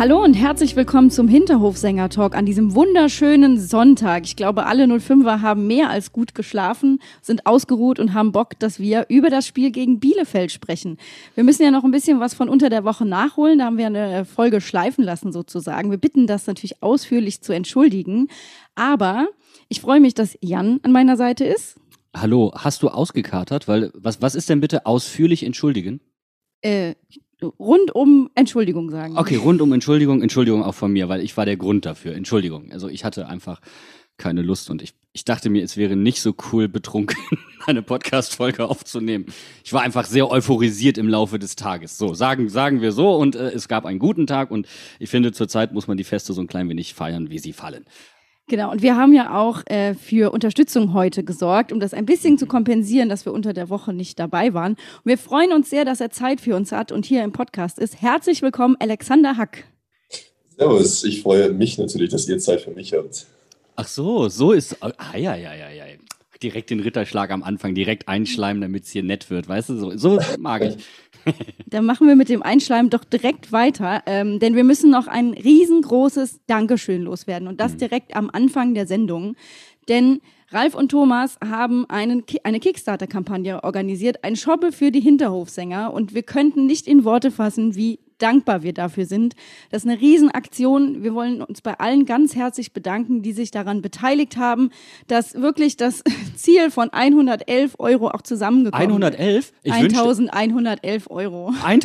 Hallo und herzlich willkommen zum Hinterhofsänger-Talk an diesem wunderschönen Sonntag. Ich glaube, alle 05er haben mehr als gut geschlafen, sind ausgeruht und haben Bock, dass wir über das Spiel gegen Bielefeld sprechen. Wir müssen ja noch ein bisschen was von unter der Woche nachholen. Da haben wir eine Folge schleifen lassen sozusagen. Wir bitten das natürlich ausführlich zu entschuldigen. Aber ich freue mich, dass Jan an meiner Seite ist. Hallo, hast du ausgekatert? Weil was, was ist denn bitte ausführlich entschuldigen? Äh, rundum Entschuldigung sagen. Okay, rundum Entschuldigung, Entschuldigung auch von mir, weil ich war der Grund dafür. Entschuldigung. Also ich hatte einfach keine Lust und ich, ich dachte mir, es wäre nicht so cool, betrunken eine Podcast-Folge aufzunehmen. Ich war einfach sehr euphorisiert im Laufe des Tages. So, sagen, sagen wir so und äh, es gab einen guten Tag und ich finde, zurzeit muss man die Feste so ein klein wenig feiern, wie sie fallen. Genau, und wir haben ja auch äh, für Unterstützung heute gesorgt, um das ein bisschen zu kompensieren, dass wir unter der Woche nicht dabei waren. Und wir freuen uns sehr, dass er Zeit für uns hat und hier im Podcast ist. Herzlich willkommen, Alexander Hack. Servus, ich freue mich natürlich, dass ihr Zeit für mich habt. Ach so, so ist. Ah, ja, ja, ja, ja. Direkt den Ritterschlag am Anfang, direkt einschleimen, damit es hier nett wird. Weißt du, so, so mag ich. Dann machen wir mit dem Einschleim doch direkt weiter, ähm, denn wir müssen noch ein riesengroßes Dankeschön loswerden und das mhm. direkt am Anfang der Sendung. Denn Ralf und Thomas haben einen, eine Kickstarter-Kampagne organisiert, ein Shoppe für die Hinterhofsänger und wir könnten nicht in Worte fassen, wie dankbar wir dafür sind. Das ist eine Riesenaktion. Wir wollen uns bei allen ganz herzlich bedanken, die sich daran beteiligt haben, dass wirklich das Ziel von 111 Euro auch zusammengekommen 111? ist. 1111 Euro. Ein,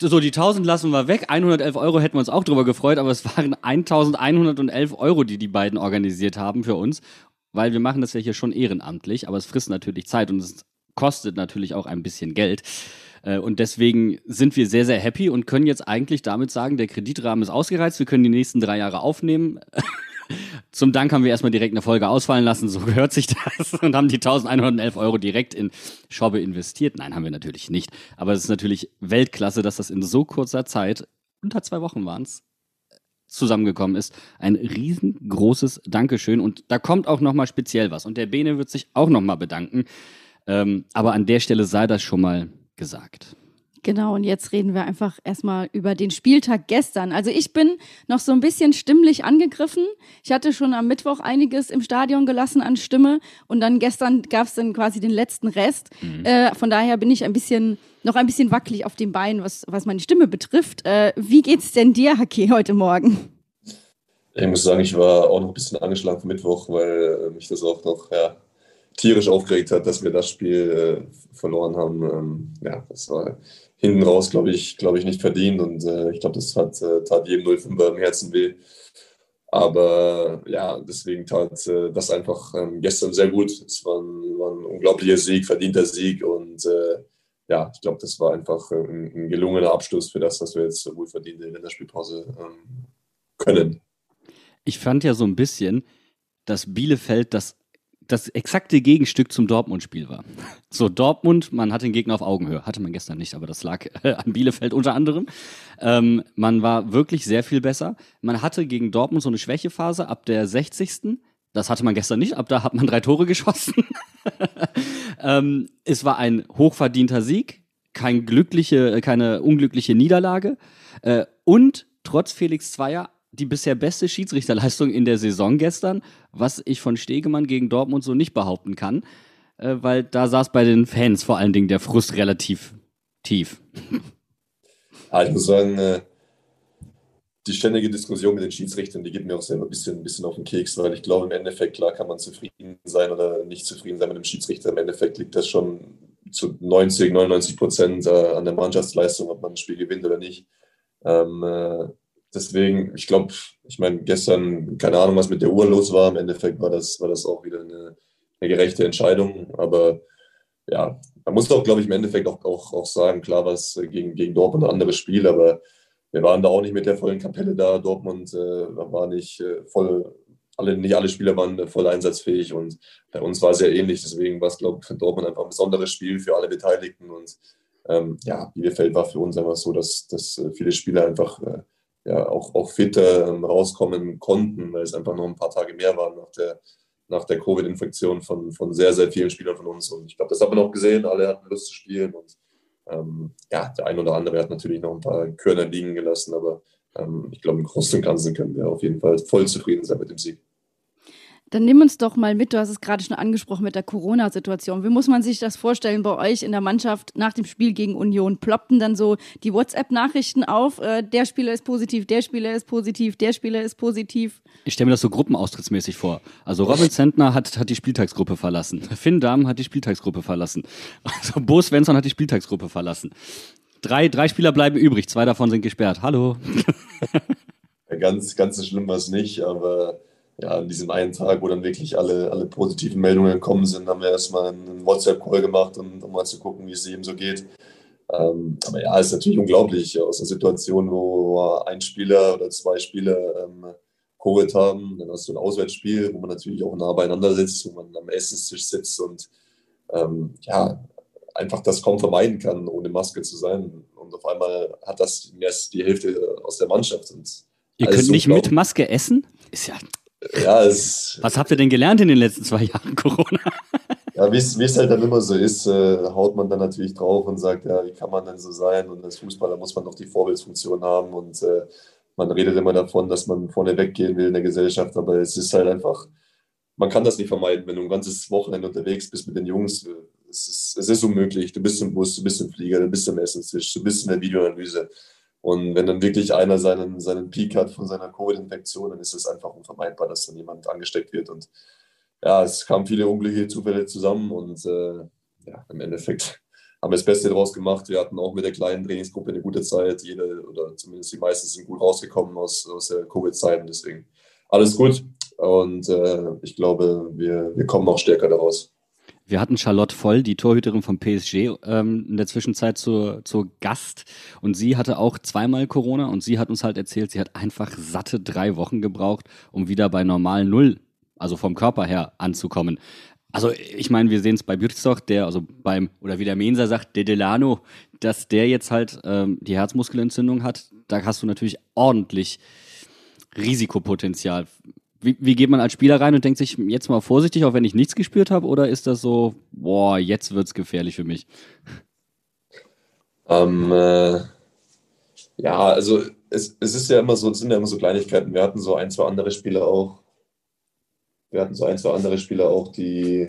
so, die 1000 lassen wir weg. 111 Euro hätten wir uns auch drüber gefreut, aber es waren 1111 Euro, die die beiden organisiert haben für uns. Weil wir machen das ja hier schon ehrenamtlich, aber es frisst natürlich Zeit und es kostet natürlich auch ein bisschen Geld. Äh, und deswegen sind wir sehr, sehr happy und können jetzt eigentlich damit sagen, der Kreditrahmen ist ausgereizt, wir können die nächsten drei Jahre aufnehmen. Zum Dank haben wir erstmal direkt eine Folge ausfallen lassen, so gehört sich das, und haben die 1111 Euro direkt in Schobbe investiert. Nein, haben wir natürlich nicht. Aber es ist natürlich Weltklasse, dass das in so kurzer Zeit, unter zwei Wochen waren es, zusammengekommen ist. Ein riesengroßes Dankeschön. Und da kommt auch nochmal speziell was. Und der Bene wird sich auch nochmal bedanken. Ähm, aber an der Stelle sei das schon mal gesagt. Genau, und jetzt reden wir einfach erstmal über den Spieltag gestern. Also ich bin noch so ein bisschen stimmlich angegriffen. Ich hatte schon am Mittwoch einiges im Stadion gelassen an Stimme und dann gestern gab es dann quasi den letzten Rest. Mhm. Äh, von daher bin ich ein bisschen noch ein bisschen wackelig auf den Beinen, was, was meine Stimme betrifft. Äh, wie geht's denn dir, Haki, heute Morgen? Ich muss sagen, ich war auch noch ein bisschen angeschlagen vom Mittwoch, weil äh, mich das auch noch ja, tierisch aufgeregt hat, dass wir das Spiel äh, verloren haben. Ähm, ja, das war hinten raus, glaube ich, glaube ich, nicht verdient und äh, ich glaube, das hat, äh, tat jedem 05er im Herzen weh. Aber ja, deswegen tat äh, das einfach ähm, gestern sehr gut. Es war ein, war ein, unglaublicher Sieg, verdienter Sieg und äh, ja, ich glaube, das war einfach ein, ein, gelungener Abschluss für das, was wir jetzt wohl verdiente Länderspielpause ähm, können. Ich fand ja so ein bisschen, dass Bielefeld das das exakte Gegenstück zum Dortmund-Spiel war. So, Dortmund, man hat den Gegner auf Augenhöhe. Hatte man gestern nicht, aber das lag äh, an Bielefeld unter anderem. Ähm, man war wirklich sehr viel besser. Man hatte gegen Dortmund so eine Schwächephase ab der 60. Das hatte man gestern nicht, ab da hat man drei Tore geschossen. ähm, es war ein hochverdienter Sieg, kein glückliche, keine unglückliche Niederlage. Äh, und trotz Felix Zweier die bisher beste Schiedsrichterleistung in der Saison gestern, was ich von Stegemann gegen Dortmund so nicht behaupten kann, äh, weil da saß bei den Fans vor allen Dingen der Frust relativ tief. Ja, ich muss sagen, die ständige Diskussion mit den Schiedsrichtern, die geht mir auch selber ein bisschen, ein bisschen auf den Keks, weil ich glaube, im Endeffekt, klar kann man zufrieden sein oder nicht zufrieden sein mit dem Schiedsrichter. Im Endeffekt liegt das schon zu 90, 99 Prozent äh, an der Mannschaftsleistung, ob man ein Spiel gewinnt oder nicht. Ähm, äh, deswegen, ich glaube, ich meine, gestern, keine Ahnung, was mit der Uhr los war. Im Endeffekt war das, war das auch wieder eine, eine gerechte Entscheidung. Aber ja, man muss auch, glaube ich, im Endeffekt auch, auch, auch sagen, klar, was gegen, gegen Dortmund ein anderes Spiel, aber wir waren da auch nicht mit der vollen Kapelle da. Dortmund äh, war nicht äh, voll, alle, nicht alle Spieler waren voll einsatzfähig und bei uns war es ja ähnlich. Deswegen war es, glaube ich, für Dortmund einfach ein besonderes Spiel für alle Beteiligten und ähm, ja, Bielefeld war für uns einfach so, dass, dass äh, viele Spieler einfach äh, ja, auch, auch fitter ähm, rauskommen konnten, weil es einfach noch ein paar Tage mehr waren nach der, nach der Covid-Infektion von, von sehr, sehr vielen Spielern von uns. Und ich glaube, das haben wir noch gesehen. Alle hatten Lust zu spielen. Und ähm, ja, der ein oder andere hat natürlich noch ein paar Körner liegen gelassen. Aber ähm, ich glaube, im Großen und Ganzen können wir auf jeden Fall voll zufrieden sein mit dem Sieg. Dann nimm uns doch mal mit, du hast es gerade schon angesprochen mit der Corona-Situation. Wie muss man sich das vorstellen bei euch in der Mannschaft nach dem Spiel gegen Union? Ploppten dann so die WhatsApp-Nachrichten auf, äh, der Spieler ist positiv, der Spieler ist positiv, der Spieler ist positiv? Ich stelle mir das so gruppenaustrittsmäßig vor. Also Robin Zentner hat, hat die Spieltagsgruppe verlassen. Finn Dahm hat die Spieltagsgruppe verlassen. Also Bo Svensson hat die Spieltagsgruppe verlassen. Drei, drei Spieler bleiben übrig, zwei davon sind gesperrt. Hallo. ganz, ganz so schlimm war es nicht, aber ja, an diesem einen Tag, wo dann wirklich alle, alle positiven Meldungen gekommen sind, haben wir erstmal einen WhatsApp-Call gemacht, um, um mal zu gucken, wie es ihm so geht. Ähm, aber ja, ist natürlich unglaublich aus einer Situation, wo ein Spieler oder zwei Spieler ähm, Covid haben. Dann hast du ein Auswärtsspiel, wo man natürlich auch nah beieinander sitzt, wo man am Essenstisch sitzt und ähm, ja, einfach das kaum vermeiden kann, ohne Maske zu sein. Und auf einmal hat das erst die Hälfte aus der Mannschaft. Und Ihr könnt nicht mit Maske essen? Ist ja ja, es, Was habt ihr denn gelernt in den letzten zwei Jahren Corona? Ja, wie es halt dann immer so ist, äh, haut man dann natürlich drauf und sagt, ja, wie kann man denn so sein? Und als Fußballer muss man doch die Vorbildsfunktion haben und äh, man redet immer davon, dass man vorne weggehen will in der Gesellschaft, aber es ist halt einfach, man kann das nicht vermeiden, wenn du ein ganzes Wochenende unterwegs bist mit den Jungs. Es ist, es ist unmöglich. Du bist im Bus, du bist im Flieger, du bist im Essenstisch, du bist in der Videoanalyse. Und wenn dann wirklich einer seinen, seinen Peak hat von seiner Covid-Infektion, dann ist es einfach unvermeidbar, dass dann jemand angesteckt wird. Und ja, es kamen viele unglückliche Zufälle zusammen und äh, ja, im Endeffekt haben wir das Beste daraus gemacht. Wir hatten auch mit der kleinen Trainingsgruppe eine gute Zeit. Jede oder zumindest die meisten sind gut rausgekommen aus, aus der Covid-Zeit. Deswegen alles gut. Und äh, ich glaube, wir, wir kommen auch stärker daraus. Wir hatten Charlotte Voll, die Torhüterin vom PSG, ähm, in der Zwischenzeit zur, zur Gast. Und sie hatte auch zweimal Corona und sie hat uns halt erzählt, sie hat einfach satte drei Wochen gebraucht, um wieder bei normal Null, also vom Körper her, anzukommen. Also ich meine, wir sehen es bei Bürzog, der, also beim, oder wie der Mensa sagt, der Delano, dass der jetzt halt ähm, die Herzmuskelentzündung hat. Da hast du natürlich ordentlich Risikopotenzial. Wie, wie geht man als Spieler rein und denkt sich jetzt mal vorsichtig, auch wenn ich nichts gespürt habe? Oder ist das so, boah, jetzt wird es gefährlich für mich? Ähm, äh, ja, also es, es ist ja immer so, es sind ja immer so Kleinigkeiten. Wir hatten so ein, zwei andere Spieler auch. Wir hatten so ein, zwei andere Spieler auch, die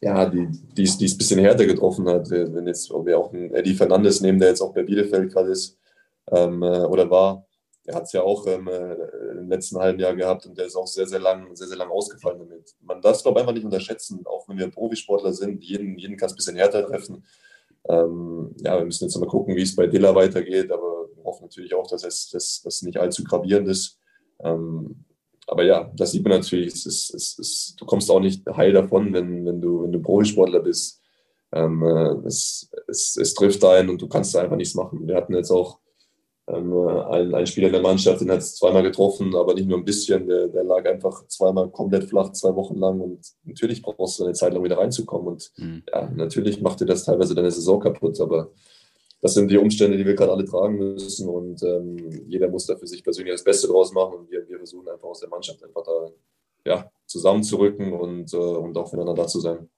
ja, die, es ein bisschen härter getroffen hat. Wenn jetzt wir auch einen Eddie Fernandes nehmen, der jetzt auch bei Bielefeld gerade ist ähm, äh, oder war, der hat es ja auch ähm, äh, im letzten halben Jahr gehabt und der ist auch sehr, sehr lang, sehr, sehr lang ausgefallen damit. Man darf es, glaube ich, einfach nicht unterschätzen, auch wenn wir Profisportler sind, jeden, jeden kann es ein bisschen härter treffen. Ähm, ja, wir müssen jetzt mal gucken, wie es bei Dilla weitergeht, aber wir hoffen natürlich auch, dass es dass, dass nicht allzu gravierend ist. Ähm, aber ja, das sieht man natürlich, es ist, es ist, du kommst auch nicht heil davon, wenn, wenn, du, wenn du Profisportler bist. Ähm, äh, es, es, es trifft ein und du kannst da einfach nichts machen. Wir hatten jetzt auch ein, ein Spieler in der Mannschaft, den hat es zweimal getroffen, aber nicht nur ein bisschen. Der, der, lag einfach zweimal komplett flach, zwei Wochen lang. Und natürlich brauchst du eine Zeit lang wieder reinzukommen. Und mhm. ja, natürlich macht dir das teilweise deine Saison kaputt. Aber das sind die Umstände, die wir gerade alle tragen müssen. Und ähm, jeder muss da für sich persönlich das Beste draus machen. Und wir, wir versuchen einfach aus der Mannschaft einfach da ja, zusammenzurücken und, äh, und auch füreinander da zu sein.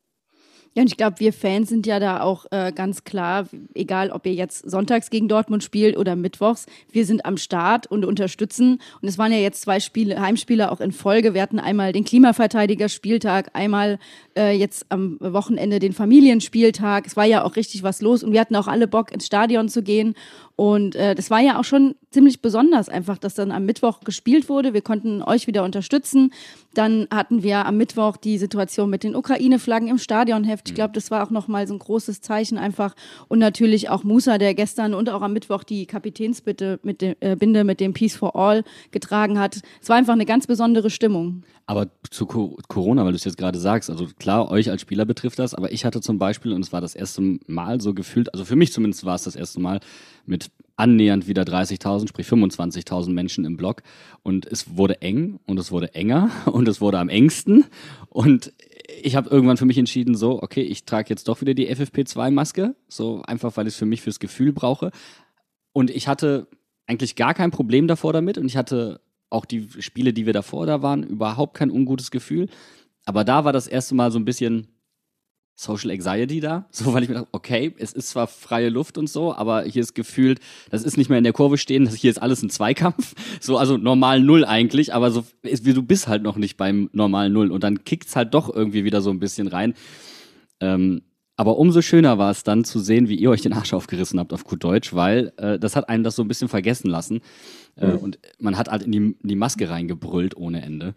Ja, und ich glaube, wir Fans sind ja da auch äh, ganz klar, egal ob ihr jetzt sonntags gegen Dortmund spielt oder mittwochs, wir sind am Start und unterstützen. Und es waren ja jetzt zwei Spiele, Heimspiele auch in Folge. Wir hatten einmal den Klimaverteidiger-Spieltag, einmal äh, jetzt am Wochenende den Familienspieltag. Es war ja auch richtig was los und wir hatten auch alle Bock, ins Stadion zu gehen. Und äh, das war ja auch schon ziemlich besonders, einfach, dass dann am Mittwoch gespielt wurde. Wir konnten euch wieder unterstützen. Dann hatten wir am Mittwoch die Situation mit den Ukraine-Flaggen im Stadionheft. Ich glaube, das war auch nochmal so ein großes Zeichen einfach. Und natürlich auch Musa, der gestern und auch am Mittwoch die Kapitänsbinde mit dem, äh, Binde mit dem Peace for All getragen hat. Es war einfach eine ganz besondere Stimmung. Aber zu Corona, weil du es jetzt gerade sagst, also klar, euch als Spieler betrifft das, aber ich hatte zum Beispiel, und es war das erste Mal so gefühlt, also für mich zumindest war es das erste Mal, mit annähernd wieder 30.000, sprich 25.000 Menschen im Block. Und es wurde eng und es wurde enger und es wurde am engsten. Und ich habe irgendwann für mich entschieden, so, okay, ich trage jetzt doch wieder die FFP2-Maske, so einfach, weil ich es für mich fürs Gefühl brauche. Und ich hatte eigentlich gar kein Problem davor damit und ich hatte auch die Spiele, die wir davor da waren, überhaupt kein ungutes Gefühl. Aber da war das erste Mal so ein bisschen, Social Anxiety da. So, weil ich mir dachte, okay, es ist zwar freie Luft und so, aber hier ist gefühlt, das ist nicht mehr in der Kurve stehen, das hier ist alles ein Zweikampf. So, also normal Null eigentlich, aber so, ist, du bist halt noch nicht beim normalen Null und dann kickt's halt doch irgendwie wieder so ein bisschen rein. Ähm, aber umso schöner war es dann zu sehen, wie ihr euch den Arsch aufgerissen habt auf gut Deutsch, weil äh, das hat einen das so ein bisschen vergessen lassen. Äh, mhm. Und man hat halt in die, in die Maske reingebrüllt ohne Ende.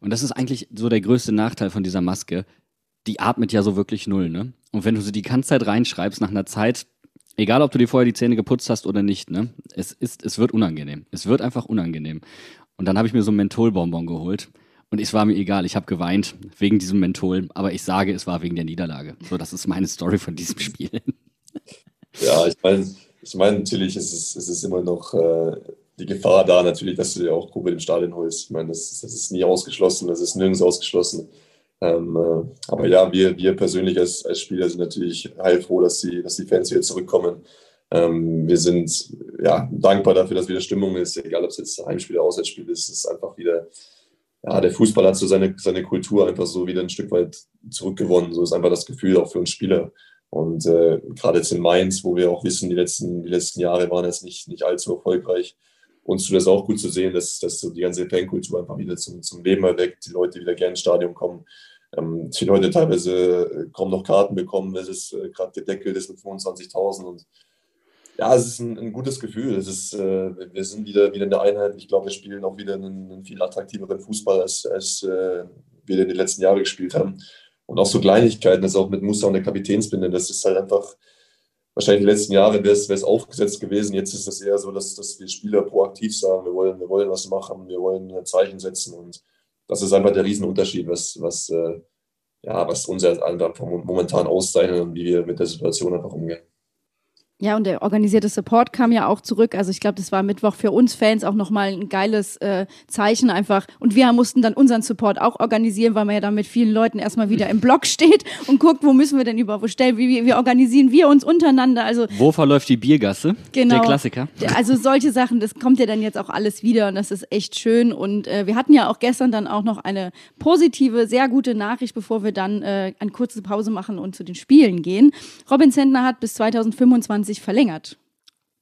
Und das ist eigentlich so der größte Nachteil von dieser Maske die atmet ja so wirklich null, ne? Und wenn du sie die ganze Zeit reinschreibst, nach einer Zeit, egal ob du dir vorher die Zähne geputzt hast oder nicht, ne? Es ist, es wird unangenehm. Es wird einfach unangenehm. Und dann habe ich mir so ein Mentholbonbon geholt. Und es war mir egal, ich habe geweint wegen diesem Menthol, aber ich sage, es war wegen der Niederlage. So, das ist meine Story von diesem Spiel. Ja, ich meine, ich mein, natürlich ist es, ist immer noch äh, die Gefahr da, natürlich, dass du dir auch Kuba im Stadion holst. Ich meine, das, das ist nie ausgeschlossen, das ist nirgends ausgeschlossen. Ähm, äh, aber ja, wir, wir persönlich als, als Spieler sind natürlich heilfroh, dass die, dass die Fans wieder zurückkommen. Ähm, wir sind ja, dankbar dafür, dass wieder Stimmung ist, egal ob es jetzt Heimspiel oder Auswärtsspiel ist. Es ist einfach wieder, ja, der Fußball hat so seine, seine Kultur einfach so wieder ein Stück weit zurückgewonnen. So ist einfach das Gefühl auch für uns Spieler. Und äh, gerade jetzt in Mainz, wo wir auch wissen, die letzten, die letzten Jahre waren jetzt nicht, nicht allzu erfolgreich, uns tut das auch gut zu sehen, dass, dass so die ganze Fankultur einfach wieder zum, zum Leben erweckt, die Leute wieder gerne ins Stadion kommen. Ähm, die Leute teilweise äh, kaum noch Karten bekommen, es ist äh, gerade gedeckelt ist mit 25.000 und ja, es ist ein, ein gutes Gefühl. Es ist, äh, wir sind wieder, wieder in der Einheit. Ich glaube, wir spielen auch wieder einen, einen viel attraktiveren Fußball, als, als äh, wir in den letzten Jahren gespielt haben. Und auch so Kleinigkeiten, das auch mit Musa und der Kapitänsbinde, das ist halt einfach, wahrscheinlich die letzten Jahre wäre es aufgesetzt gewesen. Jetzt ist es eher so, dass, dass wir Spieler proaktiv sagen, wir wollen, wir wollen was machen, wir wollen ein Zeichen setzen und das ist einfach der Riesenunterschied, was, was, äh, ja, was uns momentan auszeichnet und wie wir mit der Situation einfach umgehen. Ja, und der organisierte Support kam ja auch zurück. Also ich glaube, das war Mittwoch für uns Fans auch nochmal ein geiles äh, Zeichen einfach. Und wir mussten dann unseren Support auch organisieren, weil man ja dann mit vielen Leuten erstmal wieder im Block steht und guckt, wo müssen wir denn überhaupt wo stellen, wie, wie, wie organisieren wir uns untereinander. Also Wo verläuft die Biergasse? Genau. Der Klassiker. Also solche Sachen, das kommt ja dann jetzt auch alles wieder und das ist echt schön. Und äh, wir hatten ja auch gestern dann auch noch eine positive, sehr gute Nachricht, bevor wir dann äh, eine kurze Pause machen und zu den Spielen gehen. Robin Sentner hat bis 2025 sich verlängert.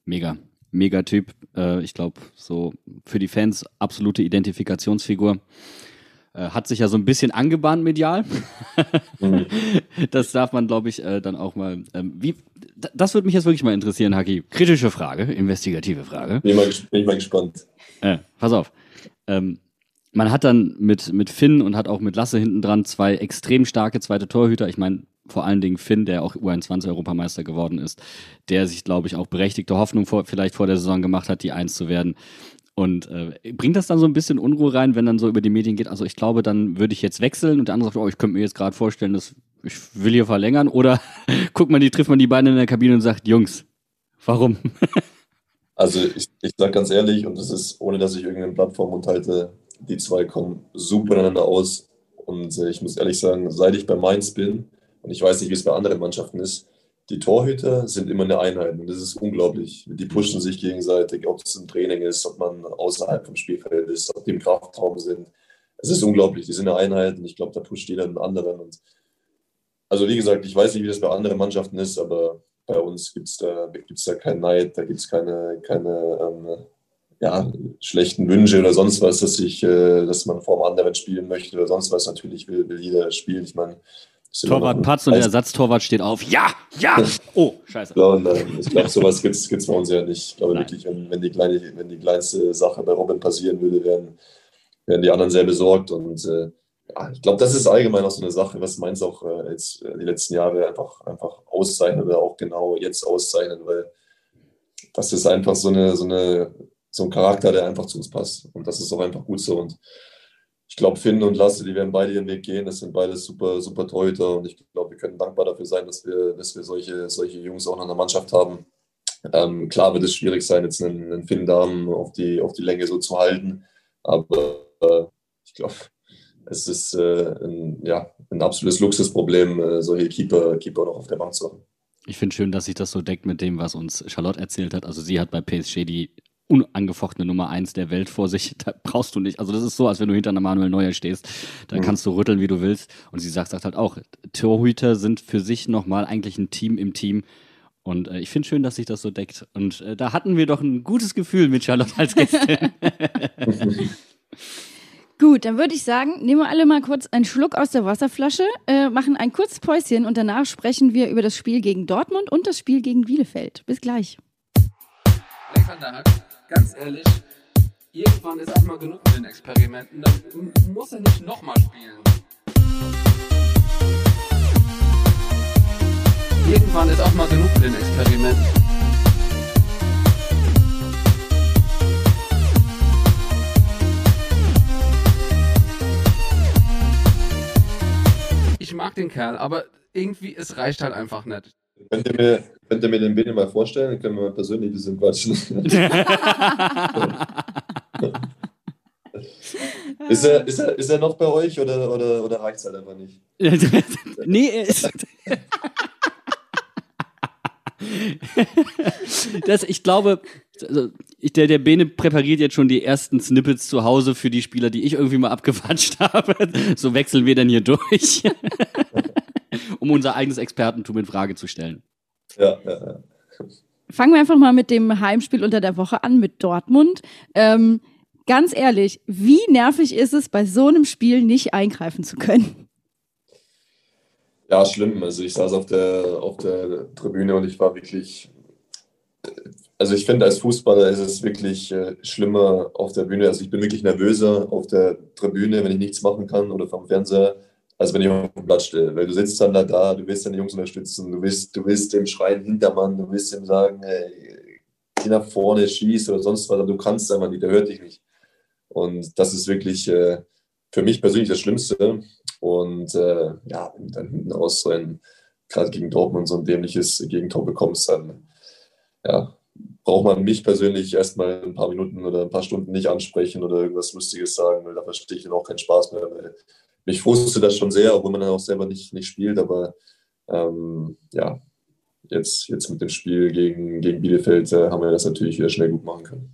Mega. Mega Typ. Äh, ich glaube, so für die Fans absolute Identifikationsfigur. Äh, hat sich ja so ein bisschen angebahnt medial. Mhm. das darf man, glaube ich, äh, dann auch mal. Ähm, wie, das würde mich jetzt wirklich mal interessieren, Haki. Kritische Frage, investigative Frage. Bin, mal, bin ich mal gespannt. Äh, pass auf. Ähm, man hat dann mit, mit Finn und hat auch mit Lasse hinten dran zwei extrem starke zweite Torhüter. Ich meine, vor allen Dingen Finn, der auch U21-Europameister geworden ist, der sich, glaube ich, auch berechtigte Hoffnung vor, vielleicht vor der Saison gemacht hat, die Eins zu werden. Und äh, bringt das dann so ein bisschen Unruhe rein, wenn dann so über die Medien geht? Also ich glaube, dann würde ich jetzt wechseln und der andere sagt, oh, ich könnte mir jetzt gerade vorstellen, dass ich will hier verlängern. Oder guckt man die, trifft man die beiden in der Kabine und sagt, Jungs, warum? also ich, ich sage ganz ehrlich, und das ist, ohne dass ich irgendeine Plattform unterhalte, die zwei kommen super miteinander aus. Und äh, ich muss ehrlich sagen, seit ich bei Mainz bin, und ich weiß nicht, wie es bei anderen Mannschaften ist. Die Torhüter sind immer eine Einheit und das ist unglaublich. Die pushen sich gegenseitig, ob es ein Training ist, ob man außerhalb vom Spielfeld ist, ob die im Kraftraum sind. Es ist unglaublich. Die sind eine Einheit und ich glaube, da pusht jeder den anderen. Und also wie gesagt, ich weiß nicht, wie das bei anderen Mannschaften ist, aber bei uns gibt es da, gibt's da keinen Neid, da gibt es keine, keine ähm, ja, schlechten Wünsche oder sonst was, dass, ich, äh, dass man vor dem anderen spielen möchte oder sonst was. Natürlich will, will jeder spielen. Ich meine, Torwart Patz und der Ersatztorwart steht auf. Ja, ja! Oh, scheiße. Ja, und, äh, ich glaube, sowas gibt es bei uns ja nicht. Ich glaube Nein. wirklich, wenn, wenn, die kleine, wenn die kleinste Sache bei Robin passieren würde, wären, wären die anderen sehr besorgt. Und äh, ja, ich glaube, das ist allgemein auch so eine Sache, was Mainz auch äh, jetzt äh, die letzten Jahre einfach, einfach auszeichnet oder auch genau jetzt auszeichnet, weil das ist einfach so, eine, so, eine, so ein Charakter, der einfach zu uns passt. Und das ist auch einfach gut so. Und ich glaube, Finn und Lasse, die werden beide ihren Weg gehen. Das sind beide super, super Torhüter und ich glaube, wir können dankbar dafür sein, dass wir, dass wir solche, solche Jungs auch noch in der Mannschaft haben. Ähm, klar wird es schwierig sein, jetzt einen, einen Finn Damen auf die, auf die Länge so zu halten, aber äh, ich glaube, es ist äh, ein, ja, ein absolutes Luxusproblem, äh, solche Keeper, Keeper noch auf der Bank zu haben. Ich finde schön, dass sich das so deckt mit dem, was uns Charlotte erzählt hat. Also sie hat bei PSG die unangefochtene Nummer eins der Welt vor sich. Da brauchst du nicht. Also das ist so, als wenn du hinter einer Manuel Neuer stehst. Da mhm. kannst du rütteln, wie du willst. Und sie sagt, sagt halt auch, Torhüter sind für sich nochmal eigentlich ein Team im Team. Und äh, ich finde schön, dass sich das so deckt. Und äh, da hatten wir doch ein gutes Gefühl mit Charlotte als Gästin. Gut, dann würde ich sagen, nehmen wir alle mal kurz einen Schluck aus der Wasserflasche, äh, machen ein kurzes Päuschen und danach sprechen wir über das Spiel gegen Dortmund und das Spiel gegen Bielefeld. Bis gleich. Alexander ganz ehrlich, irgendwann ist auch mal genug mit den Experimenten. Dann muss er nicht nochmal spielen. Irgendwann ist auch mal genug mit den Experimenten. Ich mag den Kerl, aber irgendwie, es reicht halt einfach nicht. Könnt ihr mir, könnt ihr mir den Bene mal vorstellen? Dann können wir mal persönlich ein bisschen quatschen. ist, er, ist, er, ist er noch bei euch oder, oder, oder reicht es halt einfach nicht? nee, er ist. das, ich glaube, also ich, der, der Bene präpariert jetzt schon die ersten Snippets zu Hause für die Spieler, die ich irgendwie mal abgewatscht habe. So wechseln wir dann hier durch um unser eigenes Expertentum in Frage zu stellen. Ja, ja, ja. Fangen wir einfach mal mit dem Heimspiel unter der Woche an, mit Dortmund. Ähm, ganz ehrlich, wie nervig ist es, bei so einem Spiel nicht eingreifen zu können? Ja, schlimm. Also ich saß auf der, auf der Tribüne und ich war wirklich, also ich finde als Fußballer ist es wirklich äh, schlimmer auf der Bühne. Also ich bin wirklich nervöser auf der Tribüne, wenn ich nichts machen kann oder vom Fernseher, als wenn ich auf dem Platz stehe. Weil du sitzt dann da, da du willst deine Jungs unterstützen, du willst, du willst dem schreien Hintermann, du willst ihm sagen, ey, geh nach vorne, schieß oder sonst was, aber du kannst einfach nicht, der hört dich nicht. Und das ist wirklich äh, für mich persönlich das Schlimmste. Und äh, ja, wenn du dann hinten raus so ein, gerade gegen Dortmund so ein dämliches Gegentor bekommst, dann ja, braucht man mich persönlich erstmal ein paar Minuten oder ein paar Stunden nicht ansprechen oder irgendwas Lustiges sagen, weil da verstehe ich dann auch keinen Spaß mehr. Weil mich frustet das schon sehr, obwohl man dann auch selber nicht, nicht spielt. Aber ähm, ja, jetzt, jetzt mit dem Spiel gegen, gegen Bielefeld äh, haben wir das natürlich wieder schnell gut machen können.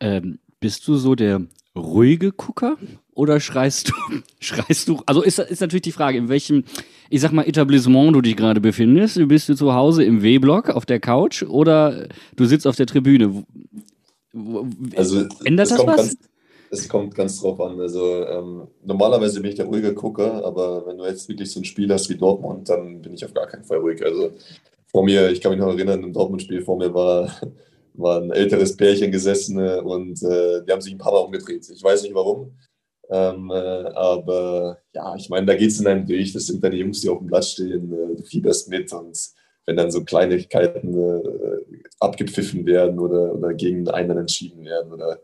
Ähm, bist du so der ruhige Gucker oder schreist du, schreist du, also ist, ist natürlich die Frage, in welchem, ich sag mal, Etablissement du dich gerade befindest. Bist du zu Hause im W-Block auf der Couch oder du sitzt auf der Tribüne? Also, ändert das was? Ganz, es kommt ganz drauf an. Also ähm, normalerweise bin ich der ruhige Gucker, aber wenn du jetzt wirklich so ein Spiel hast wie Dortmund, dann bin ich auf gar keinen Fall ruhig. Also vor mir, ich kann mich noch erinnern, im Dortmund-Spiel vor mir war, war ein älteres Pärchen gesessen äh, und äh, die haben sich ein paar Mal umgedreht. Ich weiß nicht warum. Ähm, äh, aber ja, ich meine, da geht es in einem durch. Das sind deine Jungs, die auf dem Platz stehen. Äh, du fieberst mit und wenn dann so Kleinigkeiten äh, abgepfiffen werden oder, oder gegen einen entschieden werden oder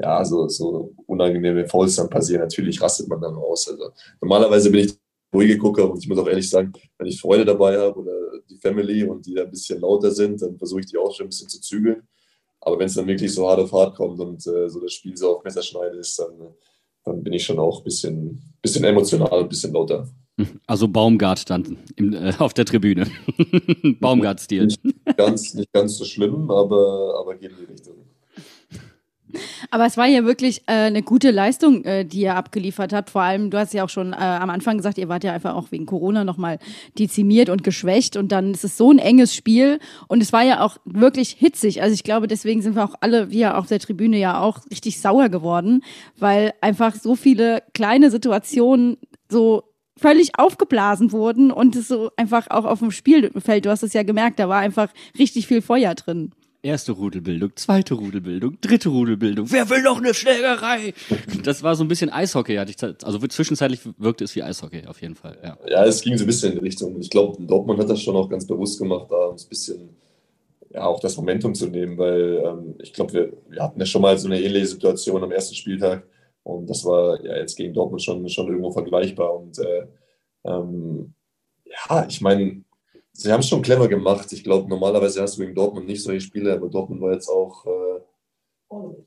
ja, so, so unangenehme Fouls dann passieren, natürlich rastet man dann aus. Also normalerweise bin ich ruhige Gucker und ich muss auch ehrlich sagen, wenn ich Freude dabei habe oder die Family und die da ein bisschen lauter sind, dann versuche ich die auch schon ein bisschen zu zügeln. Aber wenn es dann wirklich so hart auf hart kommt und äh, so das Spiel so auf Messerschneide ist, dann, dann bin ich schon auch ein bisschen, bisschen emotional, ein bisschen lauter. Also Baumgart dann im, äh, auf der Tribüne. Baumgart-Stil. Nicht ganz, nicht ganz so schlimm, aber, aber geht in die Richtung. Aber es war ja wirklich äh, eine gute Leistung, äh, die ihr abgeliefert habt. Vor allem, du hast ja auch schon äh, am Anfang gesagt, ihr wart ja einfach auch wegen Corona nochmal dezimiert und geschwächt. Und dann ist es so ein enges Spiel. Und es war ja auch wirklich hitzig. Also ich glaube, deswegen sind wir auch alle, wir auf der Tribüne ja auch richtig sauer geworden, weil einfach so viele kleine Situationen so völlig aufgeblasen wurden und es so einfach auch auf dem Spielfeld, du hast es ja gemerkt, da war einfach richtig viel Feuer drin. Erste Rudelbildung, zweite Rudelbildung, dritte Rudelbildung. Wer will noch eine Schlägerei? Das war so ein bisschen Eishockey, hatte ich also zwischenzeitlich wirkte es wie Eishockey auf jeden Fall. Ja, ja es ging so ein bisschen in die Richtung. Ich glaube, Dortmund hat das schon auch ganz bewusst gemacht, da ein bisschen ja, auch das Momentum zu nehmen, weil ähm, ich glaube, wir, wir, hatten ja schon mal so eine ähnliche Situation am ersten Spieltag und das war ja jetzt gegen Dortmund schon, schon irgendwo vergleichbar und äh, ähm, ja, ich meine, sie haben es schon clever gemacht. Ich glaube, normalerweise hast du gegen Dortmund nicht solche Spiele, aber Dortmund war jetzt auch, äh,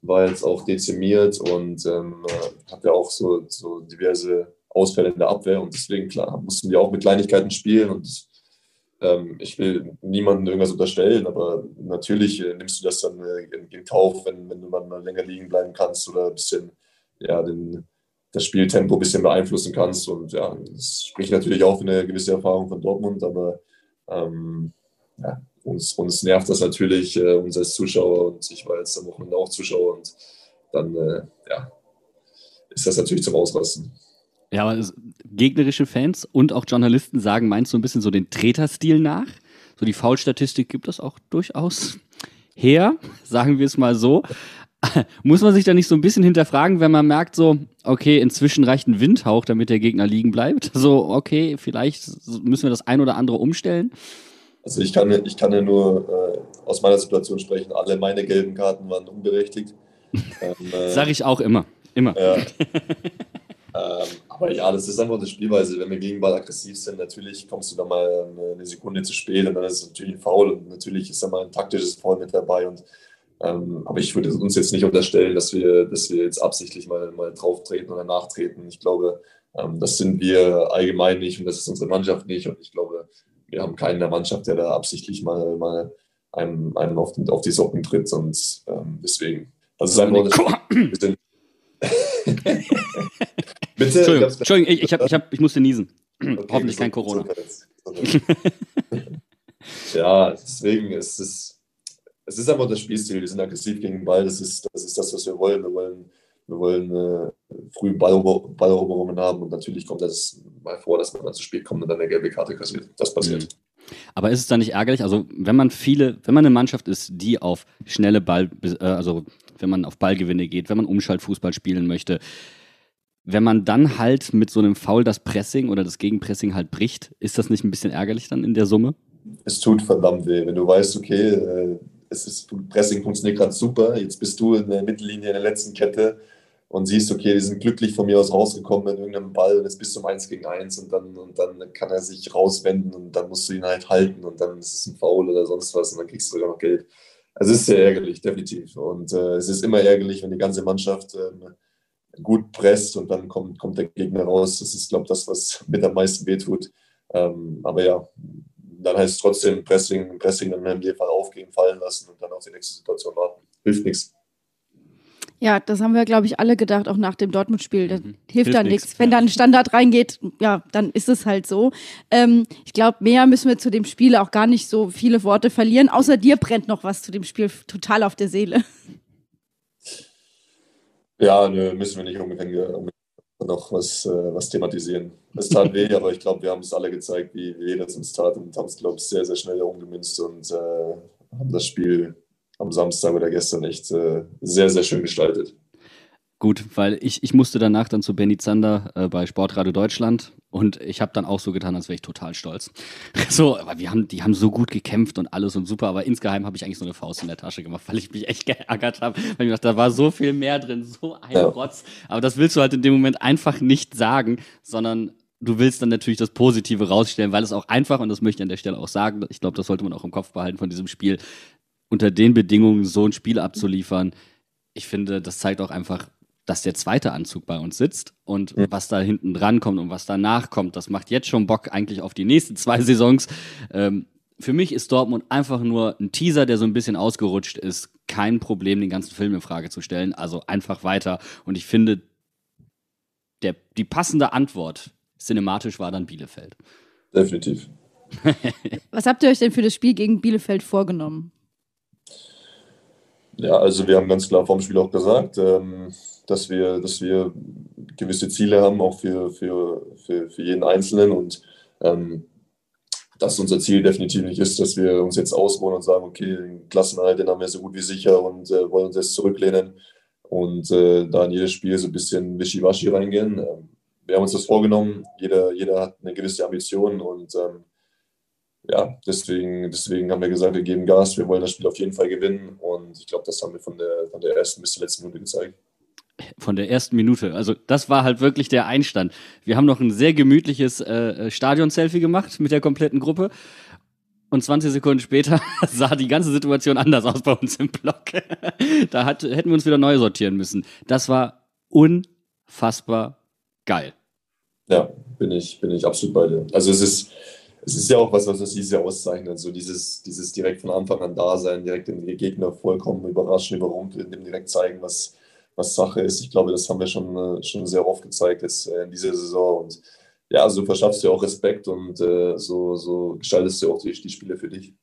war jetzt auch dezimiert und ähm, hat ja auch so, so diverse Ausfälle in der Abwehr und deswegen, klar, mussten die auch mit Kleinigkeiten spielen und ähm, ich will niemandem irgendwas unterstellen, aber natürlich äh, nimmst du das dann äh, in, in, Kauf, wenn, wenn du mal länger liegen bleiben kannst oder ein bisschen ja, den, das Spieltempo ein bisschen beeinflussen kannst. Und ja, das spricht natürlich auch für eine gewisse Erfahrung von Dortmund, aber ähm, ja, uns, uns nervt das natürlich, äh, uns als Zuschauer und ich war jetzt am Wochenende auch Zuschauer und dann äh, ja, ist das natürlich zum Ausrasten. Ja, aber gegnerische Fans und auch Journalisten sagen, meinst du ein bisschen so den Treterstil nach? So die Foulstatistik gibt es auch durchaus her, sagen wir es mal so. Muss man sich da nicht so ein bisschen hinterfragen, wenn man merkt, so, okay, inzwischen reicht ein Windhauch, damit der Gegner liegen bleibt? So, okay, vielleicht müssen wir das ein oder andere umstellen. Also ich kann, ich kann ja nur äh, aus meiner Situation sprechen. Alle meine gelben Karten waren unberechtigt. Ähm, äh, Sag ich auch immer. Immer. Ja. ähm, aber ja, das ist einfach eine Spielweise. Wenn wir gegen Ball aggressiv sind, natürlich kommst du da mal eine Sekunde zu spät und dann ist es natürlich ein Foul und natürlich ist da mal ein taktisches Foul mit dabei und ähm, aber ich würde uns jetzt nicht unterstellen, dass wir, dass wir jetzt absichtlich mal, mal drauf treten oder nachtreten. Ich glaube, ähm, das sind wir allgemein nicht und das ist unsere Mannschaft nicht. Und ich glaube, wir haben keinen der Mannschaft, der da absichtlich mal, mal einem, einem auf, den, auf die Socken tritt. Und ähm, deswegen, das ist einfach. Sind, Bitte? Entschuldigung, Entschuldigung ich, ich, hab, ich, hab, ich musste niesen. Okay, Hoffentlich kein Corona. ja, deswegen ist es es ist einfach das Spielstil. Wir sind aggressiv gegen den Ball. Das ist das, ist das was wir wollen. Wir wollen, wir wollen äh, früh Balleroberungen haben. Und natürlich kommt das mal vor, dass man dann zu spät kommt und dann eine gelbe Karte kassiert. Das passiert. Mhm. Aber ist es dann nicht ärgerlich? Also, wenn man viele, wenn man eine Mannschaft ist, die auf schnelle Ball, äh, also wenn man auf Ballgewinne geht, wenn man Umschaltfußball spielen möchte, wenn man dann halt mit so einem Foul das Pressing oder das Gegenpressing halt bricht, ist das nicht ein bisschen ärgerlich dann in der Summe? Es tut verdammt weh, wenn du weißt, okay, äh, es ist, Pressing funktioniert gerade super, jetzt bist du in der Mittellinie in der letzten Kette und siehst, okay, die sind glücklich von mir aus rausgekommen mit irgendeinem Ball und jetzt bist du um eins gegen eins und dann, und dann kann er sich rauswenden und dann musst du ihn halt halten und dann ist es ein Foul oder sonst was und dann kriegst du sogar noch Geld. Also es ist sehr ärgerlich, definitiv. Und äh, es ist immer ärgerlich, wenn die ganze Mannschaft ähm, gut presst und dann kommt, kommt der Gegner raus. Das ist, glaube ich, das, was mit am meisten wehtut. Ähm, aber ja, dann heißt es trotzdem Pressing, Pressing dann in dem Fall aufgehen, fallen lassen und dann auf die nächste Situation warten. Hilft nichts. Ja, das haben wir, glaube ich, alle gedacht, auch nach dem Dortmund-Spiel. Das mhm. hilft, da nichts. Wenn da ein Standard reingeht, ja, dann ist es halt so. Ähm, ich glaube, mehr müssen wir zu dem Spiel auch gar nicht so viele Worte verlieren. Außer dir brennt noch was zu dem Spiel total auf der Seele. Ja, nö, müssen wir nicht unbedingt, noch was, äh, was thematisieren. Es tat weh, aber ich glaube, wir haben es alle gezeigt, wie weh das uns tat und haben es, glaube ich, sehr, sehr schnell umgemünzt und äh, haben das Spiel am Samstag oder gestern echt äh, sehr, sehr schön gestaltet. Gut, weil ich, ich musste danach dann zu Benny Zander äh, bei Sportradio Deutschland und ich habe dann auch so getan, als wäre ich total stolz. So, aber wir haben, die haben so gut gekämpft und alles und super, aber insgeheim habe ich eigentlich so eine Faust in der Tasche gemacht, weil ich mich echt geärgert habe, weil ich dachte, da war so viel mehr drin, so ein. Rotz. Aber das willst du halt in dem Moment einfach nicht sagen, sondern du willst dann natürlich das Positive rausstellen, weil es auch einfach, und das möchte ich an der Stelle auch sagen, ich glaube, das sollte man auch im Kopf behalten von diesem Spiel, unter den Bedingungen so ein Spiel abzuliefern. Ich finde, das zeigt auch einfach, dass der zweite Anzug bei uns sitzt und mhm. was da hinten dran kommt und was danach kommt, das macht jetzt schon Bock eigentlich auf die nächsten zwei Saisons. Ähm, für mich ist Dortmund einfach nur ein Teaser, der so ein bisschen ausgerutscht ist. Kein Problem, den ganzen Film in Frage zu stellen. Also einfach weiter. Und ich finde, der, die passende Antwort cinematisch war dann Bielefeld. Definitiv. was habt ihr euch denn für das Spiel gegen Bielefeld vorgenommen? Ja, also wir haben ganz klar vom Spiel auch gesagt, ähm, dass wir, dass wir gewisse Ziele haben, auch für, für, für, für jeden Einzelnen. Und ähm, dass unser Ziel definitiv nicht ist, dass wir uns jetzt ausruhen und sagen, okay, den Klassenhalt, den haben wir so gut wie sicher und äh, wollen uns jetzt zurücklehnen und äh, da in jedes Spiel so ein bisschen wischiwaschi reingehen. Ähm, wir haben uns das vorgenommen, jeder, jeder hat eine gewisse Ambition und ähm, ja, deswegen, deswegen haben wir gesagt, wir geben Gas, wir wollen das Spiel auf jeden Fall gewinnen und ich glaube, das haben wir von der, von der ersten bis zur letzten Minute gezeigt von der ersten Minute. Also das war halt wirklich der Einstand. Wir haben noch ein sehr gemütliches äh, Stadion-Selfie gemacht mit der kompletten Gruppe. Und 20 Sekunden später sah die ganze Situation anders aus bei uns im Block. da hat, hätten wir uns wieder neu sortieren müssen. Das war unfassbar geil. Ja, bin ich, bin ich absolut bei dir. Also es ist, es ist ja auch was, was uns dieses Jahr auszeichnet. So dieses, dieses direkt von Anfang an da sein, direkt den Gegner vollkommen überraschen, überrumpeln, dem direkt zeigen, was, was Sache ist. Ich glaube, das haben wir schon, äh, schon sehr oft gezeigt jetzt äh, in dieser Saison. Und ja, so verschaffst du auch Respekt und äh, so, so gestaltest du auch die, die Spiele für dich.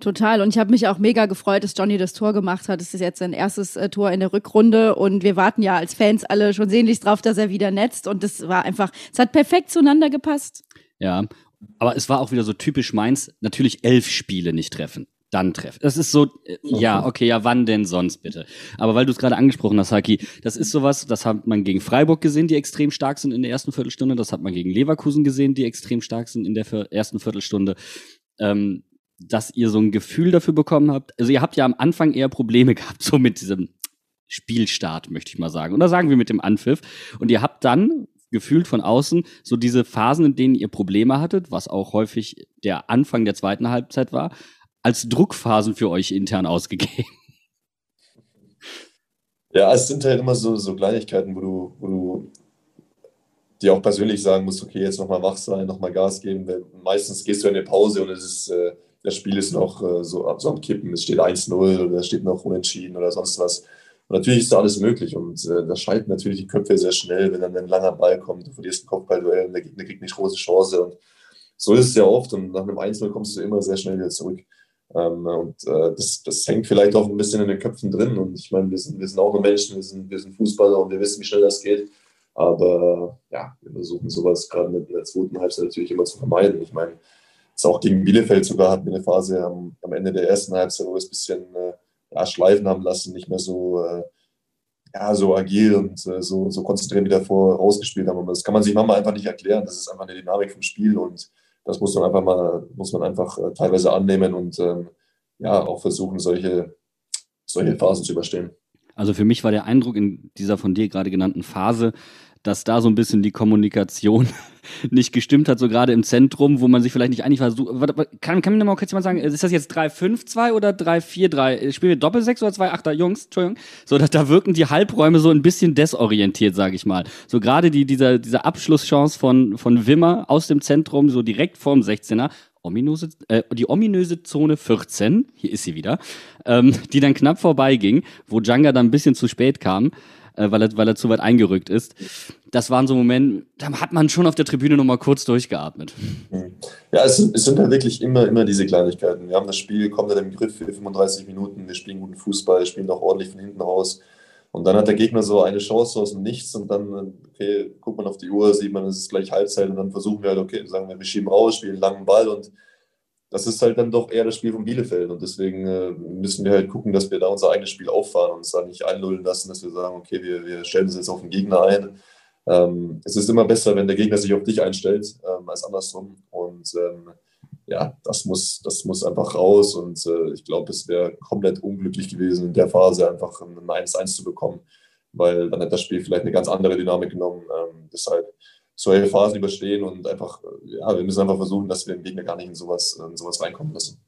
Total. Und ich habe mich auch mega gefreut, dass Johnny das Tor gemacht hat. Es ist jetzt sein erstes äh, Tor in der Rückrunde und wir warten ja als Fans alle schon sehnlichst drauf, dass er wieder netzt. Und das war einfach, es hat perfekt zueinander gepasst. Ja, aber es war auch wieder so typisch meins, natürlich elf Spiele nicht treffen dann treffen. Das ist so, äh, ja, okay, ja, wann denn sonst bitte? Aber weil du es gerade angesprochen hast, Haki, das ist sowas, das hat man gegen Freiburg gesehen, die extrem stark sind in der ersten Viertelstunde. Das hat man gegen Leverkusen gesehen, die extrem stark sind in der ersten Viertelstunde. Ähm, dass ihr so ein Gefühl dafür bekommen habt. Also ihr habt ja am Anfang eher Probleme gehabt, so mit diesem Spielstart, möchte ich mal sagen. Oder sagen wir mit dem Anpfiff. Und ihr habt dann gefühlt von außen so diese Phasen, in denen ihr Probleme hattet, was auch häufig der Anfang der zweiten Halbzeit war, als Druckphasen für euch intern ausgegeben? Ja, es sind halt immer so, so Kleinigkeiten, wo du, wo du dir auch persönlich sagen musst, okay, jetzt nochmal wach sein, nochmal Gas geben. Meistens gehst du in eine Pause und es ist, äh, das Spiel ist noch äh, so, so am Kippen. Es steht 1-0 oder es steht noch unentschieden oder sonst was. Und natürlich ist da alles möglich und äh, da schalten natürlich die Köpfe sehr schnell, wenn dann ein langer Ball kommt, du verlierst ein Kopfballduell und der Gegner kriegt nicht große Chance. Und so ist es ja oft und nach einem 1-0 kommst du immer sehr schnell wieder zurück. Ähm, und äh, das, das hängt vielleicht auch ein bisschen in den Köpfen drin. Und ich meine, wir sind, wir sind auch nur Menschen, wir sind, wir sind Fußballer und wir wissen, wie schnell das geht. Aber ja, wir versuchen sowas gerade mit der zweiten Halbzeit natürlich immer zu vermeiden. Ich meine, jetzt auch gegen Bielefeld sogar hatten wir eine Phase am, am Ende der ersten Halbzeit, wo wir es ein bisschen äh, ja, schleifen haben lassen, nicht mehr so, äh, ja, so agil und äh, so, so konzentriert wie davor rausgespielt haben. Aber das kann man sich manchmal einfach nicht erklären. Das ist einfach eine Dynamik vom Spiel und das muss man einfach mal, muss man einfach äh, teilweise annehmen und ähm, ja, auch versuchen, solche, solche Phasen zu überstehen. Also für mich war der Eindruck in dieser von dir gerade genannten Phase, dass da so ein bisschen die Kommunikation nicht gestimmt hat, so gerade im Zentrum, wo man sich vielleicht nicht einig war. So, kann, kann mir mal kurz jemand sagen, ist das jetzt 3-5-2 oder 3-4-3? Spielen wir Doppelsechs oder 2-8er Jungs? Entschuldigung. So, da, da wirken die Halbräume so ein bisschen desorientiert, sage ich mal. So gerade die, dieser, diese Abschlusschance von, von Wimmer aus dem Zentrum, so direkt vorm 16er, ominöse, äh, die ominöse Zone 14, hier ist sie wieder, ähm, die dann knapp vorbeiging, wo Janga dann ein bisschen zu spät kam äh, weil, er, weil er zu weit eingerückt ist. Das waren so Momente, da hat man schon auf der Tribüne nochmal kurz durchgeatmet. Ja, es sind, es sind halt wirklich immer, immer diese Kleinigkeiten. Wir haben das Spiel komplett im Griff für 35 Minuten, wir spielen guten Fußball, spielen auch ordentlich von hinten raus. Und dann hat der Gegner so eine Chance aus dem Nichts und dann, okay, guckt man auf die Uhr, sieht man, es ist gleich Halbzeit und dann versuchen wir halt, okay, sagen wir, wir schieben raus, spielen einen langen Ball und das ist halt dann doch eher das Spiel von Bielefeld. Und deswegen äh, müssen wir halt gucken, dass wir da unser eigenes Spiel auffahren und uns da nicht einlullen lassen, dass wir sagen, okay, wir, wir stellen uns jetzt auf den Gegner ein. Ähm, es ist immer besser, wenn der Gegner sich auf dich einstellt, ähm, als andersrum. Und ähm, ja, das muss, das muss einfach raus. Und äh, ich glaube, es wäre komplett unglücklich gewesen, in der Phase einfach ein 1-1 zu bekommen, weil dann hätte das Spiel vielleicht eine ganz andere Dynamik genommen. Ähm, deshalb solche Phasen überstehen und einfach, ja, wir müssen einfach versuchen, dass wir den Gegner gar nicht in sowas, in sowas reinkommen lassen.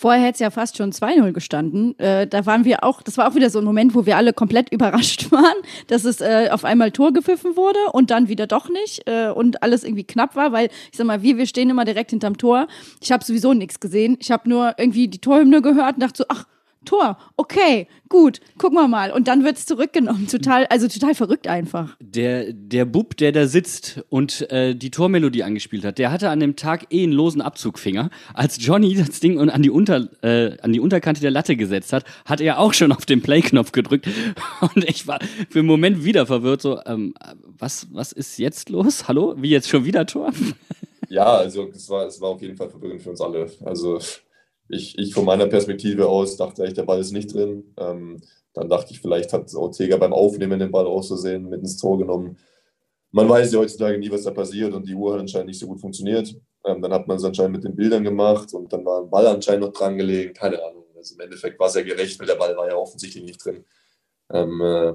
Vorher hätte es ja fast schon 2-0 gestanden. Äh, da waren wir auch, das war auch wieder so ein Moment, wo wir alle komplett überrascht waren, dass es äh, auf einmal Tor gepfiffen wurde und dann wieder doch nicht äh, und alles irgendwie knapp war, weil ich sag mal, wir, wir stehen immer direkt hinterm Tor. Ich habe sowieso nichts gesehen. Ich habe nur irgendwie die Torhymne gehört und dachte so, ach, Tor, okay, gut, gucken wir mal. Und dann wird es zurückgenommen. Total, also total verrückt einfach. Der, der Bub, der da sitzt und äh, die Tormelodie angespielt hat, der hatte an dem Tag eh einen losen Abzugfinger. Als Johnny das Ding an die, Unter, äh, an die Unterkante der Latte gesetzt hat, hat er auch schon auf den Play-Knopf gedrückt. Und ich war für einen Moment wieder verwirrt, so, ähm, was, was ist jetzt los? Hallo? Wie jetzt schon wieder Tor? Ja, also es war, es war auf jeden Fall verwirrend für uns alle. Also ich, ich von meiner Perspektive aus dachte eigentlich, der Ball ist nicht drin. Ähm, dann dachte ich, vielleicht hat Ortega beim Aufnehmen den Ball auszusehen mit ins Tor genommen. Man weiß ja heutzutage nie, was da passiert und die Uhr hat anscheinend nicht so gut funktioniert. Ähm, dann hat man es anscheinend mit den Bildern gemacht und dann war ein Ball anscheinend noch dran gelegen. Keine Ahnung. Also im Endeffekt war es ja gerecht, weil der Ball war ja offensichtlich nicht drin. Ähm, äh,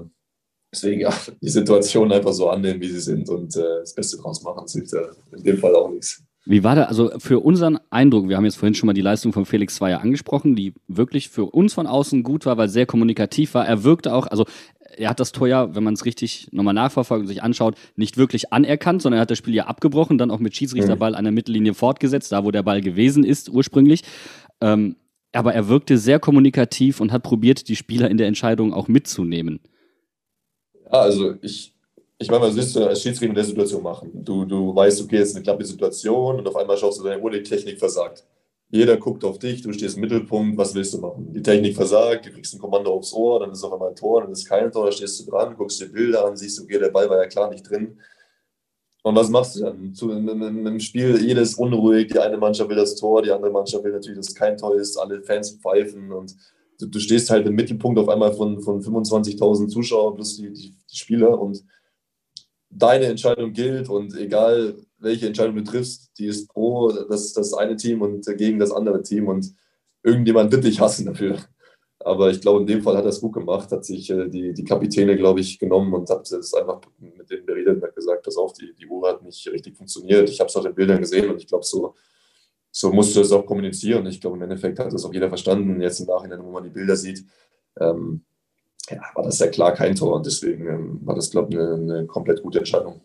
deswegen ja, die Situation einfach so annehmen, wie sie sind und äh, das Beste draus machen. Das hilft ja in dem Fall auch nichts. Wie war da, also für unseren Eindruck, wir haben jetzt vorhin schon mal die Leistung von Felix Zweier angesprochen, die wirklich für uns von außen gut war, weil sehr kommunikativ war. Er wirkte auch, also er hat das Tor ja, wenn man es richtig nochmal nachverfolgt und sich anschaut, nicht wirklich anerkannt, sondern er hat das Spiel ja abgebrochen, dann auch mit Schiedsrichterball an der Mittellinie fortgesetzt, da wo der Ball gewesen ist ursprünglich. Ähm, aber er wirkte sehr kommunikativ und hat probiert, die Spieler in der Entscheidung auch mitzunehmen. Ja, also ich, ich meine, was willst du als Schiedsrichter in der Situation machen? Du, du weißt, okay, jetzt ist eine knappe Situation und auf einmal schaust du deine Uhr, die Technik versagt. Jeder guckt auf dich, du stehst im Mittelpunkt, was willst du machen? Die Technik versagt, du kriegst ein Kommando aufs Ohr, dann ist auf einmal ein Tor, dann ist kein Tor, da stehst du dran, guckst dir Bilder an, siehst, okay, der Ball war ja klar nicht drin. Und was machst du dann? Zu, im, im, Im Spiel, jedes unruhig, die eine Mannschaft will das Tor, die andere Mannschaft will natürlich, dass es kein Tor ist, alle Fans pfeifen und du, du stehst halt im Mittelpunkt auf einmal von, von 25.000 Zuschauern plus die, die, die Spieler und deine Entscheidung gilt und egal welche Entscheidung du triffst, die ist pro das, das eine Team und gegen das andere Team und irgendjemand wird dich hassen dafür. Aber ich glaube, in dem Fall hat er es gut gemacht, hat sich äh, die, die Kapitäne, glaube ich, genommen und hat es einfach mit denen beredet und hat gesagt, pass auf, die, die Uhr hat nicht richtig funktioniert. Ich habe es auf den Bildern gesehen und ich glaube, so, so du es auch kommunizieren. Ich glaube, im Endeffekt hat das auch jeder verstanden. Jetzt im Nachhinein, wo man die Bilder sieht, ähm, ja, war das ja klar kein Tor und deswegen ähm, war das, glaube ich, eine, eine komplett gute Entscheidung.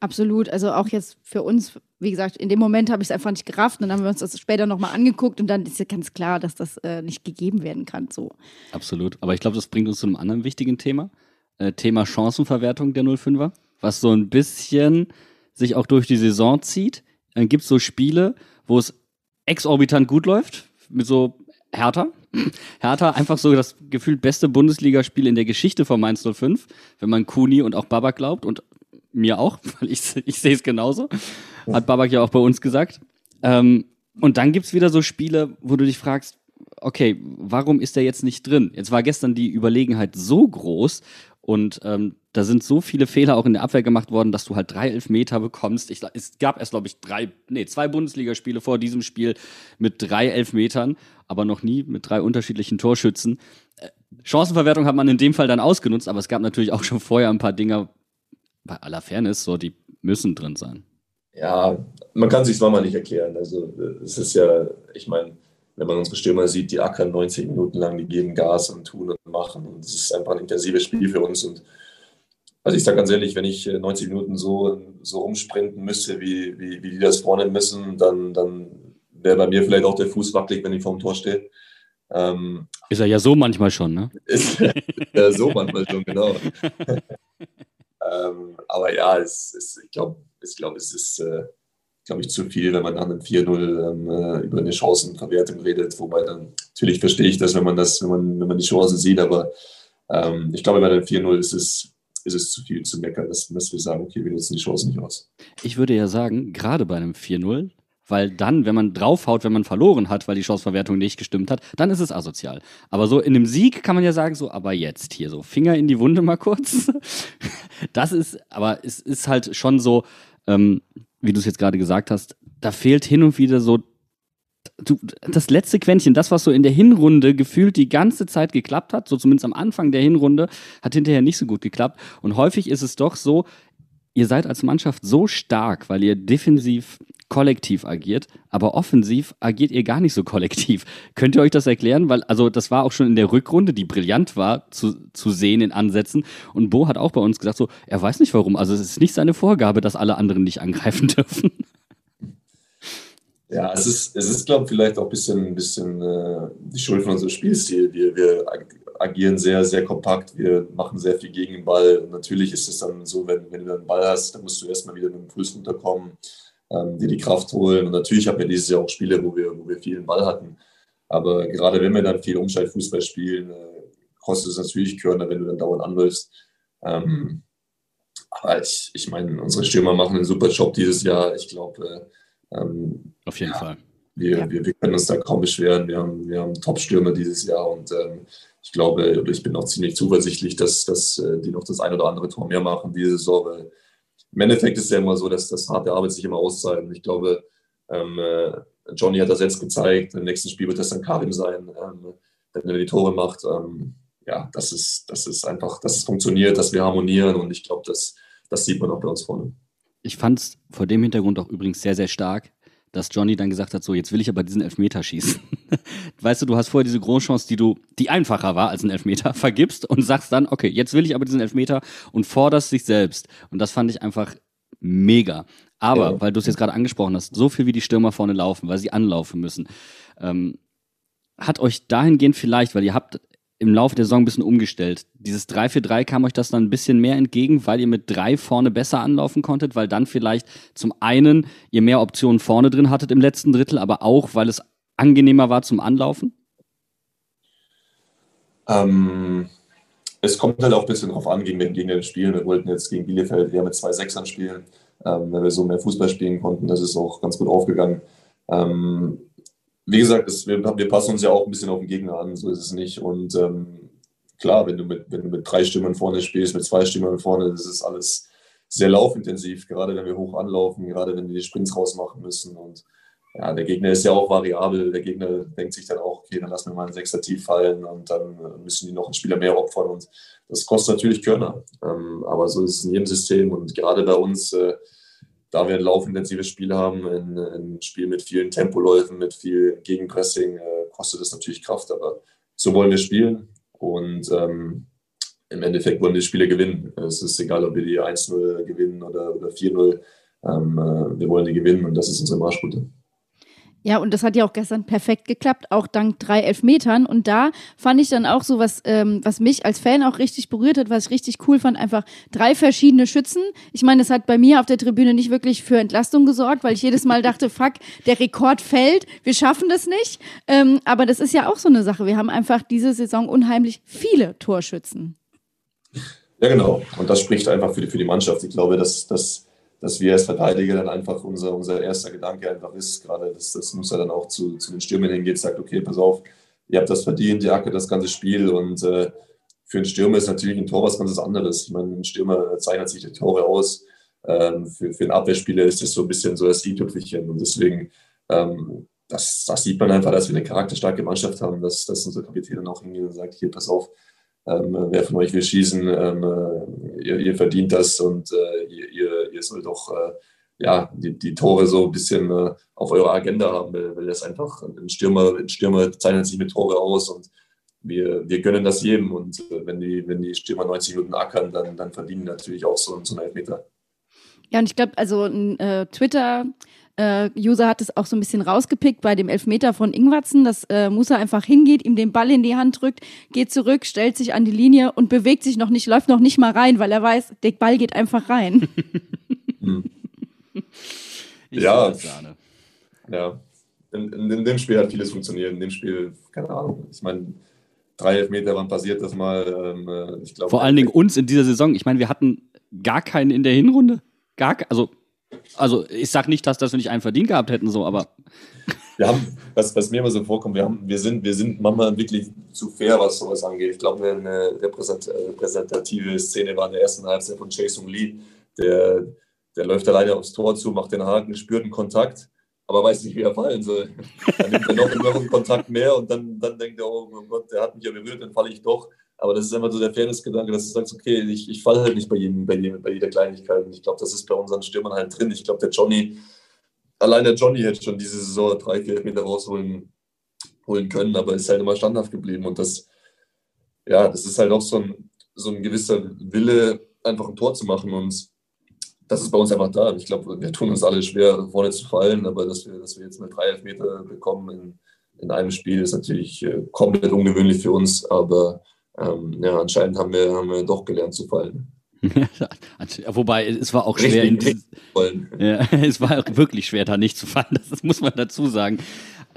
Absolut. Also auch jetzt für uns, wie gesagt, in dem Moment habe ich es einfach nicht gerafft. Und dann haben wir uns das später nochmal angeguckt und dann ist ja ganz klar, dass das äh, nicht gegeben werden kann. So. Absolut. Aber ich glaube, das bringt uns zu einem anderen wichtigen Thema. Äh, Thema Chancenverwertung der 05er, was so ein bisschen sich auch durch die Saison zieht. Dann gibt es so Spiele, wo es exorbitant gut läuft, mit so Hertha. Hertha einfach so das gefühlt beste Bundesligaspiel in der Geschichte von Mainz 05, wenn man Kuni und auch Babak glaubt und mir auch, weil ich, ich sehe es genauso. Hat Babak ja auch bei uns gesagt. Ähm, und dann gibt's wieder so Spiele, wo du dich fragst, okay, warum ist der jetzt nicht drin? Jetzt war gestern die Überlegenheit so groß und ähm, da sind so viele Fehler auch in der Abwehr gemacht worden, dass du halt drei Elfmeter bekommst. Ich, es gab erst, glaube ich, drei, nee, zwei Bundesligaspiele vor diesem Spiel mit drei Elfmetern, aber noch nie mit drei unterschiedlichen Torschützen. Äh, Chancenverwertung hat man in dem Fall dann ausgenutzt, aber es gab natürlich auch schon vorher ein paar Dinger, bei aller Fairness, so, die müssen drin sein. Ja, man kann sich zwar mal nicht erklären. Also es ist ja, ich meine, wenn man unsere Stürmer sieht, die ackern 90 Minuten lang, die geben Gas und tun und machen. Und es ist einfach ein intensives Spiel für uns. Und also ich sage ganz ehrlich, wenn ich 90 Minuten so, so umsprinten müsste, wie, wie, wie die das vornehmen müssen, dann, dann wäre bei mir vielleicht auch der Fuß wackelig, wenn ich vor dem Tor stehe. Ähm, ist er ja so manchmal schon, ne? Ist ja so manchmal schon, genau. Ähm, aber ja, es, es, ich glaube, ich glaub, es ist, äh, glaube ich, zu viel, wenn man nach einem 4-0 ähm, äh, über eine Chancenverwertung redet. Wobei dann, natürlich verstehe ich das, wenn man das, wenn man, wenn man die Chancen sieht, aber ähm, ich glaube, bei einem 4-0 ist es, ist es zu viel zu meckern, dass, dass wir sagen, okay, wir nutzen die Chancen nicht aus. Ich würde ja sagen, gerade bei einem 4-0 weil dann, wenn man draufhaut, wenn man verloren hat, weil die Chanceverwertung nicht gestimmt hat, dann ist es asozial. Aber so in einem Sieg kann man ja sagen, so, aber jetzt hier so, Finger in die Wunde mal kurz. Das ist, aber es ist halt schon so, ähm, wie du es jetzt gerade gesagt hast, da fehlt hin und wieder so du, das letzte Quäntchen, das, was so in der Hinrunde gefühlt die ganze Zeit geklappt hat, so zumindest am Anfang der Hinrunde, hat hinterher nicht so gut geklappt. Und häufig ist es doch so, ihr seid als Mannschaft so stark, weil ihr defensiv kollektiv agiert, aber offensiv agiert ihr gar nicht so kollektiv. Könnt ihr euch das erklären? Weil, also, das war auch schon in der Rückrunde, die brillant war, zu, zu sehen in Ansätzen. Und Bo hat auch bei uns gesagt, so, er weiß nicht warum. Also, es ist nicht seine Vorgabe, dass alle anderen nicht angreifen dürfen. Ja, es ist, es ist glaube ich, vielleicht auch ein bisschen, ein bisschen äh, die Schuld von unserem Spielstil. Wir, wir agieren sehr, sehr kompakt, wir machen sehr viel gegen den Ball. Und natürlich ist es dann so, wenn, wenn du einen Ball hast, dann musst du erstmal wieder mit dem Fuß runterkommen, ähm, dir die Kraft holen. Und natürlich haben wir dieses Jahr auch Spiele, wo wir, wo wir viel Ball hatten. Aber gerade wenn wir dann viel Umschaltfußball spielen, äh, kostet es natürlich Körner, wenn du dann dauernd anläufst. Ähm, aber ich, ich meine, unsere Stürmer machen einen super Job dieses Jahr. Ich glaube, äh, ähm, auf jeden ja, Fall. Wir, ja. wir, wir, können uns da kaum beschweren. Wir haben, wir haben Top-Stürmer dieses Jahr und ähm, ich glaube, ich bin auch ziemlich zuversichtlich, dass, dass äh, die noch das ein oder andere Tor mehr machen diese Saison. Weil Im Endeffekt ist es ja immer so, dass das harte Arbeit sich immer auszahlt. Und ich glaube, ähm, äh, Johnny hat das jetzt gezeigt. Im nächsten Spiel wird das dann Karim sein, ähm, wenn er die Tore macht. Ähm, ja, das ist, das ist einfach, dass es funktioniert, dass wir harmonieren und ich glaube, das, das sieht man auch bei uns vorne. Ich fand es vor dem Hintergrund auch übrigens sehr, sehr stark, dass Johnny dann gesagt hat, so, jetzt will ich aber diesen Elfmeter schießen. weißt du, du hast vorher diese Großchance, die du, die einfacher war als ein Elfmeter, vergibst und sagst dann, okay, jetzt will ich aber diesen Elfmeter und forderst dich selbst. Und das fand ich einfach mega. Aber, ja. weil du es jetzt gerade angesprochen hast, so viel wie die Stürmer vorne laufen, weil sie anlaufen müssen, ähm, hat euch dahingehend vielleicht, weil ihr habt im Laufe der Saison ein bisschen umgestellt. Dieses 3-4-3 kam euch das dann ein bisschen mehr entgegen, weil ihr mit drei vorne besser anlaufen konntet, weil dann vielleicht zum einen ihr mehr Optionen vorne drin hattet im letzten Drittel, aber auch, weil es angenehmer war zum Anlaufen? Ähm, es kommt halt auch ein bisschen drauf an, gegen wen Gegner spielen. Wir wollten jetzt gegen Bielefeld eher mit zwei Sechsern spielen, ähm, weil wir so mehr Fußball spielen konnten. Das ist auch ganz gut aufgegangen. Ähm, wie gesagt, es, wir, wir, passen uns ja auch ein bisschen auf den Gegner an, so ist es nicht. Und ähm, klar, wenn du, mit, wenn du mit drei Stimmen vorne spielst, mit zwei Stimmen vorne, das ist alles sehr laufintensiv, gerade wenn wir hoch anlaufen, gerade wenn wir die Sprints rausmachen müssen. Und ja, der Gegner ist ja auch variabel. Der Gegner denkt sich dann auch, okay, dann lassen wir mal einen Sechser tief fallen und dann müssen die noch einen Spieler mehr opfern. Und das kostet natürlich Körner. Ähm, aber so ist es in jedem System. Und gerade bei uns, äh, da wir ein laufintensives Spiel haben, ein, ein Spiel mit vielen Tempoläufen, mit viel Gegenpressing, äh, kostet das natürlich Kraft. Aber so wollen wir spielen und ähm, im Endeffekt wollen die Spiele gewinnen. Es ist egal, ob wir die 1-0 gewinnen oder, oder 4-0. Ähm, äh, wir wollen die gewinnen und das ist unsere Marschroute. Ja, und das hat ja auch gestern perfekt geklappt, auch dank drei Elfmetern. Und da fand ich dann auch so was, ähm, was mich als Fan auch richtig berührt hat, was ich richtig cool fand, einfach drei verschiedene Schützen. Ich meine, das hat bei mir auf der Tribüne nicht wirklich für Entlastung gesorgt, weil ich jedes Mal dachte, fuck, der Rekord fällt, wir schaffen das nicht. Ähm, aber das ist ja auch so eine Sache. Wir haben einfach diese Saison unheimlich viele Torschützen. Ja, genau. Und das spricht einfach für die, für die Mannschaft. Ich glaube, dass, dass dass wir als Verteidiger dann einfach unser, unser erster Gedanke einfach ist, gerade das, das muss ja dann auch zu, zu den Stürmern hingehen, sagt, okay, pass auf, ihr habt das verdient, ihr hacket das ganze Spiel und äh, für einen Stürmer ist natürlich ein Tor was ganz anderes. Ich meine, ein Stürmer zeichnet sich die Tore aus. Ähm, für, für einen Abwehrspieler ist das so ein bisschen so das i-Tüpfelchen und deswegen ähm, das, das, sieht man einfach, dass wir eine charakterstarke Mannschaft haben, dass, dass unser Kapitän dann auch hingeht und sagt, hier, pass auf, ähm, wer von euch will schießen, ähm, äh, ihr, ihr, verdient das und äh, ihr, ihr, sollt auch äh, ja, die, die, Tore so ein bisschen äh, auf eurer Agenda haben, weil, weil das einfach ein Stürmer, ein Stürmer zeichnet sich mit Tore aus und wir, wir gönnen das jedem und äh, wenn die, wenn die Stürmer 90 Minuten ackern, dann, dann verdienen natürlich auch so, so einen Elfmeter. Ja, und ich glaube, also ein äh, Twitter- äh, User hat es auch so ein bisschen rausgepickt bei dem Elfmeter von Ingwatzen, dass äh, Musa einfach hingeht, ihm den Ball in die Hand drückt, geht zurück, stellt sich an die Linie und bewegt sich noch nicht, läuft noch nicht mal rein, weil er weiß, der Ball geht einfach rein. hm. ja, ja. In, in, in, dem Spiel hat vieles funktioniert. In dem Spiel, keine Ahnung. Ich meine, drei Elfmeter, wann passiert das mal? Ähm, äh, ich glaub, Vor allen Dingen uns in dieser Saison. Ich meine, wir hatten gar keinen in der Hinrunde. Gar, also also ich sage nicht, dass, dass wir nicht einen verdient gehabt hätten, so, aber. Wir haben, was, was mir immer so vorkommt, wir, haben, wir, sind, wir sind manchmal wirklich zu fair, was sowas angeht. Ich glaube, eine repräsentative Szene war in der ersten Halbzeit von Jason Lee. Der, der läuft alleine aufs Tor zu, macht den Haken, spürt einen Kontakt, aber weiß nicht, wie er fallen soll. Dann nimmt er noch, einen Kontakt mehr und dann, dann denkt er, oh Gott, der hat mich ja berührt, dann falle ich doch. Aber das ist immer so der Fairness-Gedanke, dass du sagst, okay, ich, ich falle halt nicht bei jedem, bei, jedem, bei jeder Kleinigkeit. Und ich glaube, das ist bei unseren Stürmern halt drin. Ich glaube, der Johnny, allein der Johnny hätte schon diese Saison drei, vier Meter rausholen holen können, aber ist halt immer standhaft geblieben. Und das, ja, das ist halt auch so ein, so ein gewisser Wille, einfach ein Tor zu machen. Und das ist bei uns einfach da. Ich glaube, wir tun uns alle schwer, vorne zu fallen, aber dass wir, dass wir jetzt mit drei Elfmeter bekommen in, in einem Spiel, ist natürlich äh, komplett ungewöhnlich für uns. Aber ähm, ja, anscheinend haben wir, haben wir doch gelernt zu fallen. Wobei, es war auch schwer. In dieses, ja, es war wirklich schwer, da nicht zu fallen. Das muss man dazu sagen.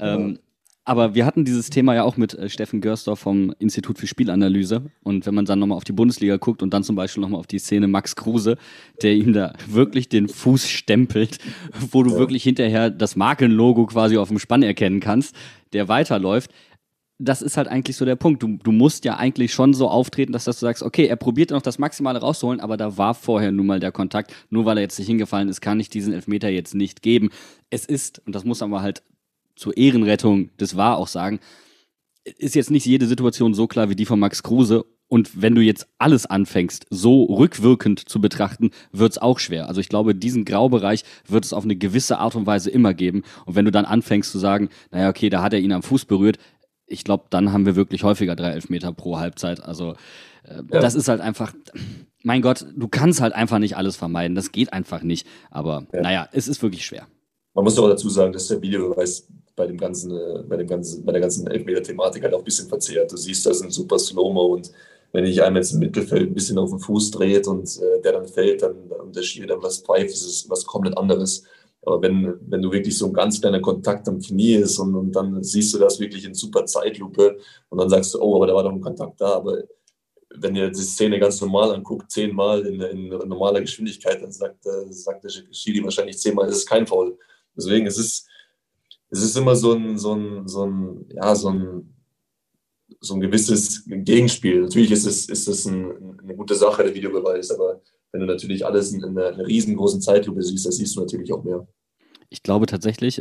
Ja. Ähm, aber wir hatten dieses Thema ja auch mit äh, Steffen Görsdorf vom Institut für Spielanalyse. Und wenn man dann nochmal auf die Bundesliga guckt und dann zum Beispiel nochmal auf die Szene Max Kruse, der ihm da wirklich den Fuß stempelt, wo du ja. wirklich hinterher das Markenlogo quasi auf dem Spann erkennen kannst, der weiterläuft. Das ist halt eigentlich so der Punkt. Du, du musst ja eigentlich schon so auftreten, dass, du sagst, okay, er probiert noch das Maximale rauszuholen, aber da war vorher nun mal der Kontakt. Nur weil er jetzt nicht hingefallen ist, kann ich diesen Elfmeter jetzt nicht geben. Es ist, und das muss man halt zur Ehrenrettung des War auch sagen, ist jetzt nicht jede Situation so klar wie die von Max Kruse. Und wenn du jetzt alles anfängst, so rückwirkend zu betrachten, wird es auch schwer. Also ich glaube, diesen Graubereich wird es auf eine gewisse Art und Weise immer geben. Und wenn du dann anfängst zu sagen, naja, okay, da hat er ihn am Fuß berührt, ich glaube, dann haben wir wirklich häufiger drei Elfmeter pro Halbzeit. Also äh, ja. das ist halt einfach, mein Gott, du kannst halt einfach nicht alles vermeiden. Das geht einfach nicht. Aber ja. naja, es ist wirklich schwer. Man muss doch dazu sagen, dass der Videobeweis bei dem ganzen, äh, bei dem ganzen, bei der ganzen Elfmeter-Thematik halt auch ein bisschen verzerrt. Du siehst, das ein super Slow-Mo und wenn ich einmal jetzt im Mittelfeld ein bisschen auf den Fuß dreht und äh, der dann fällt, dann und der Schiri dann was pfeift, ist es was komplett anderes. Aber wenn, wenn du wirklich so ein ganz kleiner Kontakt am Knie ist und, und dann siehst du das wirklich in super Zeitlupe und dann sagst du, oh, aber da war doch ein Kontakt da. Aber wenn ihr die Szene ganz normal anguckt, zehnmal in, in normaler Geschwindigkeit, dann sagt, sagt der Schiri wahrscheinlich zehnmal, das ist kein Foul. Deswegen, es ist, es ist immer so ein, so ein, so ein, ja, so ein, so ein gewisses Gegenspiel. Natürlich ist es, ist es ein, eine gute Sache, der Videobeweis, aber wenn du natürlich alles in einer, einer riesengroßen Zeitlupe siehst, das siehst du natürlich auch mehr. Ich glaube tatsächlich,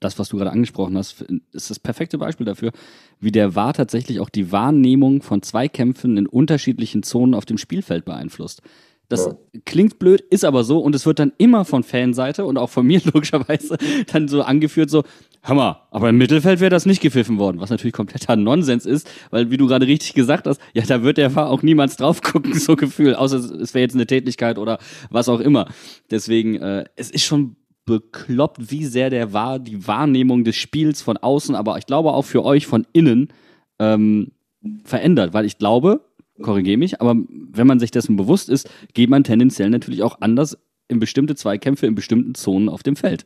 das, was du gerade angesprochen hast, ist das perfekte Beispiel dafür, wie der VAR tatsächlich auch die Wahrnehmung von Zweikämpfen in unterschiedlichen Zonen auf dem Spielfeld beeinflusst. Das ja. klingt blöd, ist aber so und es wird dann immer von Fanseite und auch von mir logischerweise dann so angeführt, so, mal, aber im Mittelfeld wäre das nicht gepfiffen worden, was natürlich kompletter Nonsens ist, weil wie du gerade richtig gesagt hast, ja, da wird der Fahrer auch niemals drauf gucken, so Gefühl, außer es wäre jetzt eine Tätigkeit oder was auch immer. Deswegen, äh, es ist schon bekloppt, wie sehr der war, die Wahrnehmung des Spiels von außen, aber ich glaube auch für euch von innen ähm, verändert, weil ich glaube, korrigiere mich, aber wenn man sich dessen bewusst ist, geht man tendenziell natürlich auch anders in bestimmte Zweikämpfe in bestimmten Zonen auf dem Feld.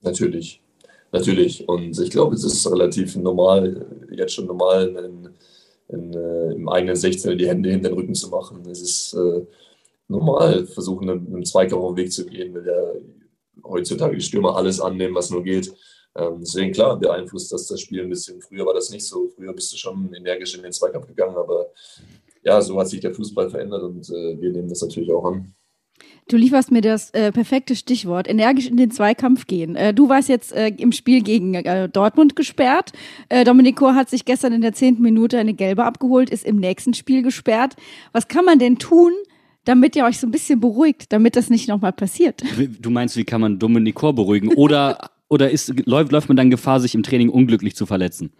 Natürlich, natürlich. Und ich glaube, es ist relativ normal, jetzt schon normal, in, in, äh, im eigenen 16 die Hände hinter den Rücken zu machen. Es ist äh, normal, versuchen, einem Zweikampf auf den Weg zu gehen, weil ja heutzutage die Stürmer alles annehmen, was nur geht. Ähm, deswegen, klar, beeinflusst das das Spiel ein bisschen. Früher war das nicht so. Früher bist du schon energisch in den Zweikampf gegangen, aber ja, so hat sich der Fußball verändert und äh, wir nehmen das natürlich auch an. Du lieferst mir das äh, perfekte Stichwort, energisch in den Zweikampf gehen. Äh, du warst jetzt äh, im Spiel gegen äh, Dortmund gesperrt. Äh, Domenico hat sich gestern in der zehnten Minute eine gelbe abgeholt, ist im nächsten Spiel gesperrt. Was kann man denn tun, damit ihr euch so ein bisschen beruhigt, damit das nicht nochmal passiert? Du meinst, wie kann man Domenico beruhigen? Oder, oder ist, läuft, läuft man dann Gefahr, sich im Training unglücklich zu verletzen?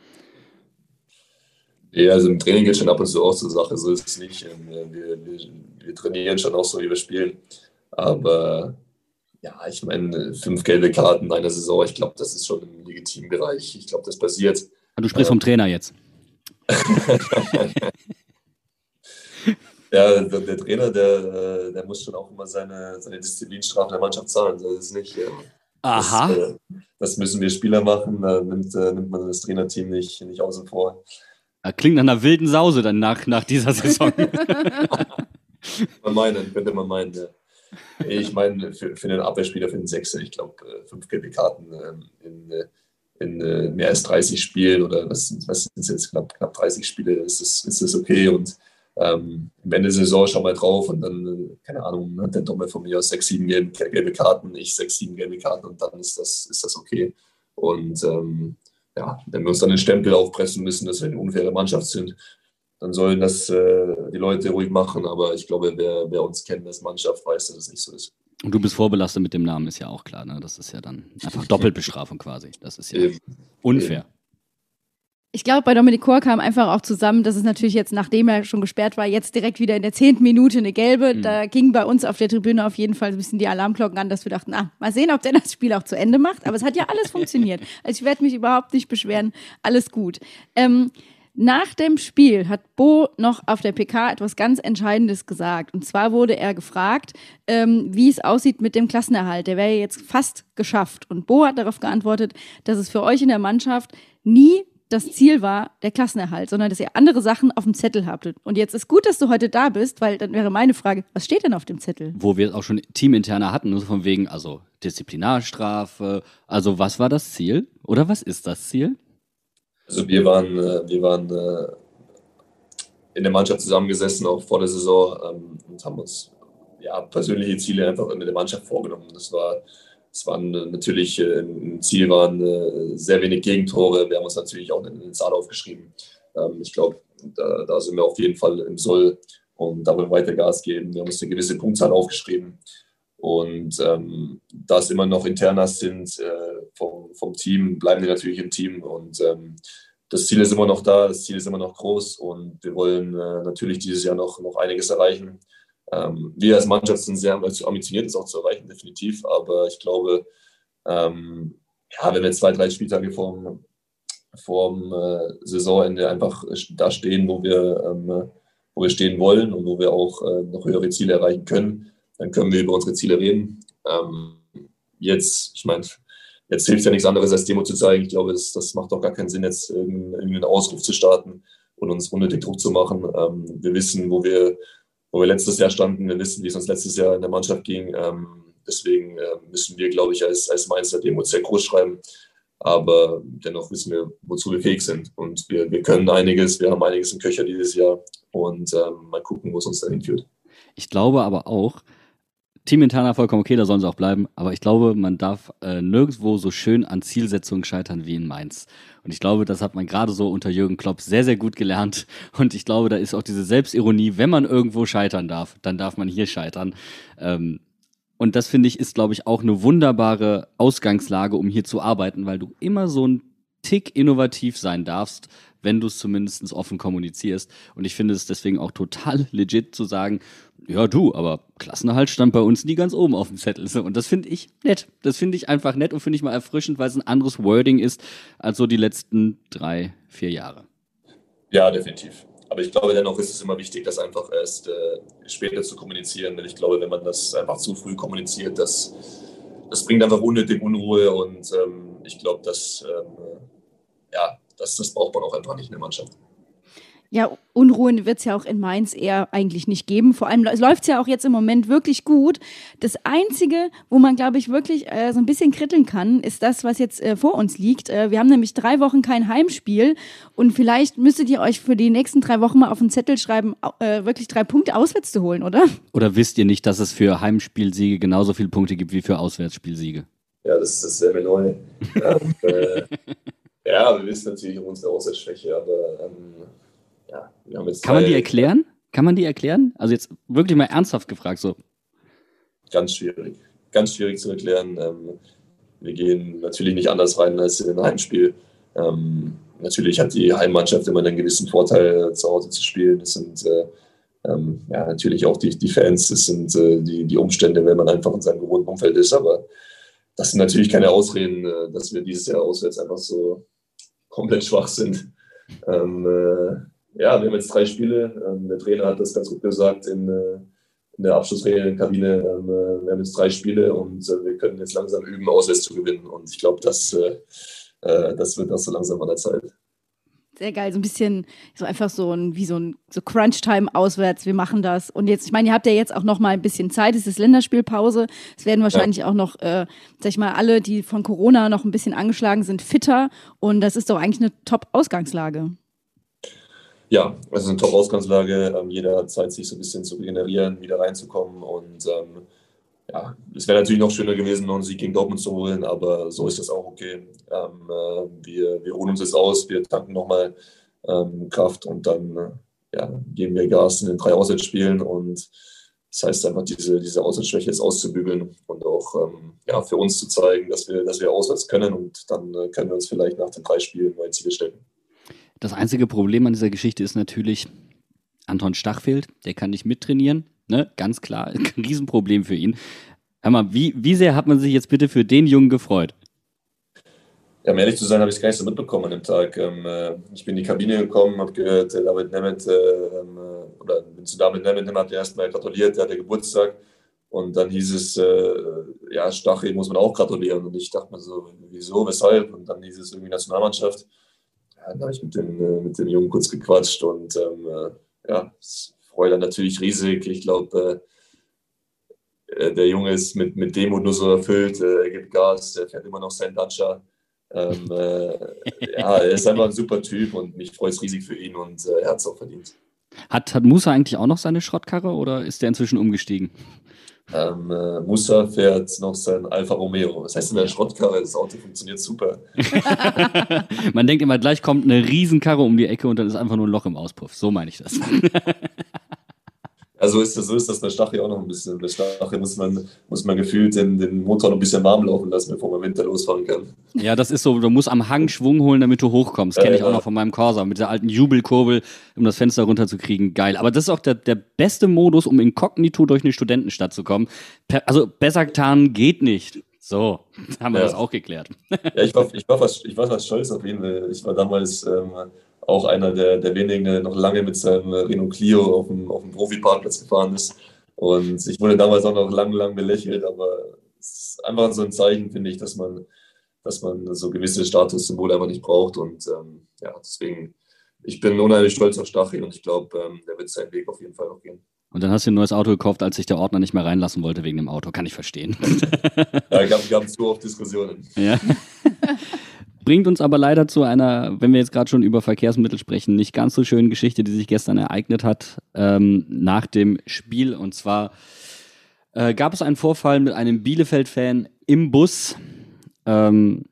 Ja, also im Training geht schon ab und zu auch zur Sache, so ist es nicht. Ähm, wir, wir, wir trainieren schon auch so, wie wir spielen. Aber ja, ich meine, fünf gelbe Karten in einer Saison, ich glaube, das ist schon im legitimen Bereich. Ich glaube, das passiert. Du sprichst ähm, vom Trainer jetzt. ja, der, der, Trainer, der, der muss schon auch immer seine, seine Disziplinstrafe der Mannschaft zahlen. Das ist nicht. Aha. Das, äh, das, müssen wir Spieler machen, da nimmt, äh, nimmt man das Trainerteam nicht, nicht außen vor. Klingt nach einer wilden Sause dann nach, nach dieser Saison. man meinen, könnte man meinen, ja. Ich meine, für, für einen Abwehrspieler, für einen Sechser, ich glaube, äh, fünf gelbe Karten ähm, in, äh, in, äh, mehr als 30 Spielen oder was, sind es jetzt, knapp, knapp 30 Spiele, ist das, ist das okay. Und ähm, am Ende der Saison schau mal drauf und dann, keine Ahnung, ne, der Dommel von mir aus sechs, sieben gelbe, gelbe Karten, ich sechs, sieben gelbe Karten und dann ist das, ist das okay. Und ähm, ja, wenn wir uns dann den Stempel aufpressen müssen, dass wir eine unfaire Mannschaft sind, dann sollen das äh, die Leute ruhig machen. Aber ich glaube, wer, wer uns kennt als Mannschaft, weiß, dass es nicht so ist. Und du bist vorbelastet mit dem Namen, ist ja auch klar. Ne? Das ist ja dann einfach Doppelbestrafung quasi. Das ist ja Eben. unfair. Eben. Ich glaube, bei Dominik Kor kam einfach auch zusammen, dass es natürlich jetzt, nachdem er schon gesperrt war, jetzt direkt wieder in der zehnten Minute eine gelbe. Mhm. Da ging bei uns auf der Tribüne auf jeden Fall ein bisschen die Alarmglocken an, dass wir dachten, ah, mal sehen, ob der das Spiel auch zu Ende macht. Aber es hat ja alles funktioniert. Also ich werde mich überhaupt nicht beschweren. Alles gut. Ähm, nach dem Spiel hat Bo noch auf der PK etwas ganz Entscheidendes gesagt. Und zwar wurde er gefragt, ähm, wie es aussieht mit dem Klassenerhalt. Der wäre jetzt fast geschafft. Und Bo hat darauf geantwortet, dass es für euch in der Mannschaft nie das Ziel war der Klassenerhalt, sondern dass ihr andere Sachen auf dem Zettel habt. Und jetzt ist gut, dass du heute da bist, weil dann wäre meine Frage, was steht denn auf dem Zettel? Wo wir auch schon teaminterner hatten, nur von wegen, also Disziplinarstrafe, also was war das Ziel oder was ist das Ziel? Also wir waren, äh, wir waren äh, in der Mannschaft zusammengesessen, auch vor der Saison, ähm, und haben uns ja, persönliche Ziele einfach in der Mannschaft vorgenommen. Das war, das waren natürlich äh, ein Ziel waren sehr wenig Gegentore. Wir haben uns natürlich auch eine Zahl aufgeschrieben. Ähm, ich glaube, da, da, sind wir auf jeden Fall im Soll und da wollen wir weiter Gas geben. Wir haben uns eine gewisse Punktzahl aufgeschrieben. Und ähm, da es immer noch Internas sind äh, vom, vom Team, bleiben die natürlich im Team. Und ähm, das Ziel ist immer noch da, das Ziel ist immer noch groß und wir wollen äh, natürlich dieses Jahr noch, noch einiges erreichen. Ähm, wir als Mannschaft sind sehr ambitioniert, das auch zu erreichen, definitiv. Aber ich glaube, ähm, ja, wenn wir zwei, drei Spieltage vorm, vorm äh, Saisonende einfach da stehen, wo wir, ähm, wo wir stehen wollen und wo wir auch äh, noch höhere Ziele erreichen können, dann können wir über unsere Ziele reden. Ähm, jetzt, ich meine, jetzt hilft ja nichts anderes, als Demo zu zeigen. Ich glaube, das, das macht doch gar keinen Sinn, jetzt irgendeinen Ausruf zu starten und uns unnötig Druck zu machen. Ähm, wir wissen, wo wir, wo wir letztes Jahr standen. Wir wissen, wie es uns letztes Jahr in der Mannschaft ging. Ähm, deswegen äh, müssen wir, glaube ich, als, als Mainzer Demo sehr groß schreiben. Aber dennoch wissen wir, wozu wir fähig sind. Und wir, wir können einiges, wir haben einiges im Köcher dieses Jahr. Und ähm, mal gucken, wo es uns dahin führt. Ich glaube aber auch, Team interner vollkommen okay, da sollen sie auch bleiben. Aber ich glaube, man darf äh, nirgendwo so schön an Zielsetzungen scheitern wie in Mainz. Und ich glaube, das hat man gerade so unter Jürgen Klopp sehr, sehr gut gelernt. Und ich glaube, da ist auch diese Selbstironie, wenn man irgendwo scheitern darf, dann darf man hier scheitern. Ähm, und das finde ich ist, glaube ich, auch eine wunderbare Ausgangslage, um hier zu arbeiten, weil du immer so ein Tick innovativ sein darfst, wenn du es zumindest offen kommunizierst. Und ich finde es deswegen auch total legit zu sagen, ja du, aber Klassenerhalt stand bei uns nie ganz oben auf dem Zettel. Und das finde ich nett. Das finde ich einfach nett und finde ich mal erfrischend, weil es ein anderes Wording ist als so die letzten drei, vier Jahre. Ja, definitiv. Aber ich glaube, dennoch ist es immer wichtig, das einfach erst äh, später zu kommunizieren. Weil ich glaube, wenn man das einfach zu früh kommuniziert, das, das bringt einfach unnötig Unruhe. Und ähm, ich glaube, dass ähm, ja, das, das braucht man auch einfach nicht in der Mannschaft. Ja, Unruhen wird es ja auch in Mainz eher eigentlich nicht geben. Vor allem läuft es ja auch jetzt im Moment wirklich gut. Das Einzige, wo man, glaube ich, wirklich äh, so ein bisschen kritteln kann, ist das, was jetzt äh, vor uns liegt. Äh, wir haben nämlich drei Wochen kein Heimspiel und vielleicht müsstet ihr euch für die nächsten drei Wochen mal auf den Zettel schreiben, äh, wirklich drei Punkte auswärts zu holen, oder? Oder wisst ihr nicht, dass es für Heimspielsiege genauso viele Punkte gibt wie für Auswärtsspielsiege? Ja, das, das wäre mir neu. ja, äh, ja, wir wissen natürlich um unsere Auswärtsschwäche, aber ähm, ja, wir haben jetzt. Kann man die erklären? Kann man die erklären? Also jetzt wirklich mal ernsthaft gefragt so. Ganz schwierig. Ganz schwierig zu erklären. Ähm, wir gehen natürlich nicht anders rein als in ein Heimspiel. Ähm, natürlich hat die Heimmannschaft immer einen gewissen Vorteil, zu Hause zu spielen. Das sind äh, ähm, ja, natürlich auch die, die Fans, das sind äh, die, die Umstände, wenn man einfach in seinem gewohnten Umfeld ist. Aber das sind natürlich keine Ausreden, äh, dass wir dieses Jahr auswärts einfach so komplett schwach sind. Ähm, äh, ja, wir haben jetzt drei Spiele. Ähm, der Trainer hat das ganz gut gesagt in, äh, in der Abschlussregenkabine. Ähm, äh, wir haben jetzt drei Spiele und äh, wir können jetzt langsam üben, auswärts zu gewinnen. Und ich glaube, das, äh, das wird auch so langsam an der Zeit sehr geil. So ein bisschen, so einfach so ein, wie so ein so Crunch-Time auswärts. Wir machen das. Und jetzt, ich meine, ihr habt ja jetzt auch noch mal ein bisschen Zeit. Es ist Länderspielpause. Es werden wahrscheinlich ja. auch noch, äh, sag ich mal, alle, die von Corona noch ein bisschen angeschlagen sind, fitter. Und das ist doch eigentlich eine Top-Ausgangslage. Ja, es ist eine Top-Ausgangslage. Ähm, jeder hat Zeit, sich so ein bisschen zu regenerieren, wieder reinzukommen. Und ähm, ja, es wäre natürlich noch schöner gewesen, noch einen Sieg gegen Dortmund zu holen, aber so ist das auch okay. Ähm, äh, wir, wir ruhen uns jetzt aus, wir tanken nochmal ähm, Kraft und dann äh, ja, geben wir Gas in den drei Auswärtsspielen und das heißt einfach, diese, diese Auswärtsschwäche jetzt auszubügeln und auch ähm, ja, für uns zu zeigen, dass wir, dass wir auswärts können und dann äh, können wir uns vielleicht nach den drei Spielen neue Ziele stecken. Das einzige Problem an dieser Geschichte ist natürlich, Anton Stach der kann nicht mittrainieren, ne? Ganz klar, ein Riesenproblem für ihn. Hör mal, wie, wie sehr hat man sich jetzt bitte für den Jungen gefreut? Ja, um ehrlich zu sein, habe ich es gar nicht so mitbekommen an dem Tag. Ähm, äh, ich bin in die Kabine gekommen, habe gehört, äh, David Nemeth, äh, ähm, äh, oder bin zu David Nemeth, hat erstmal gratuliert, der hatte Geburtstag. Und dann hieß es, äh, ja, Stachel muss man auch gratulieren. Und ich dachte mir so, wieso, weshalb? Und dann hieß es irgendwie Nationalmannschaft. Ja, dann habe ich mit dem, äh, mit dem Jungen kurz gequatscht und ähm, ja, es freut dann natürlich riesig. Ich glaube, der Junge ist mit, mit Demut nur so erfüllt, er gibt Gas, er fährt immer noch seinen Dacia. Ähm, äh, ja, er ist einfach ein super Typ und mich freut es riesig für ihn und äh, er hat es auch verdient. Hat, hat Musa eigentlich auch noch seine Schrottkarre oder ist der inzwischen umgestiegen? Ähm, äh, Musa fährt noch sein Alfa Romeo. Das heißt in der Schrottkarre, das Auto funktioniert super. Man denkt immer, gleich kommt eine Riesenkarre um die Ecke und dann ist einfach nur ein Loch im Auspuff. So meine ich das. Also ist das, so ist das bei Stachel auch noch ein bisschen. Bei Stachel muss man, muss man gefühlt den, den Motor noch ein bisschen warm laufen lassen, bevor man Winter losfahren kann. Ja, das ist so, du musst am Hang Schwung holen, damit du hochkommst. Kenne ich auch noch von meinem Corsa, mit der alten Jubelkurbel, um das Fenster runterzukriegen. Geil. Aber das ist auch der, der beste Modus, um inkognito durch eine Studentenstadt zu kommen. Per, also besser tarnen geht nicht. So, haben wir ja. das auch geklärt. Ja, ich war, ich, war fast, ich war fast stolz auf ihn. Ich war damals ähm, auch einer der, der wenigen, der noch lange mit seinem Renault Clio auf dem, auf dem Profiparkplatz gefahren ist. Und ich wurde damals auch noch lang, lang belächelt, aber es ist einfach so ein Zeichen, finde ich, dass man, dass man so gewisse Statussymbole einfach nicht braucht. Und ähm, ja, deswegen, ich bin unheimlich stolz auf Stachel und ich glaube, ähm, der wird seinen Weg auf jeden Fall noch gehen. Und dann hast du ein neues Auto gekauft, als sich der Ordner nicht mehr reinlassen wollte wegen dem Auto. Kann ich verstehen. ja, gab, gab zu oft Diskussionen. Ja. Bringt uns aber leider zu einer, wenn wir jetzt gerade schon über Verkehrsmittel sprechen, nicht ganz so schönen Geschichte, die sich gestern ereignet hat ähm, nach dem Spiel. Und zwar äh, gab es einen Vorfall mit einem Bielefeld-Fan im Bus. Ähm,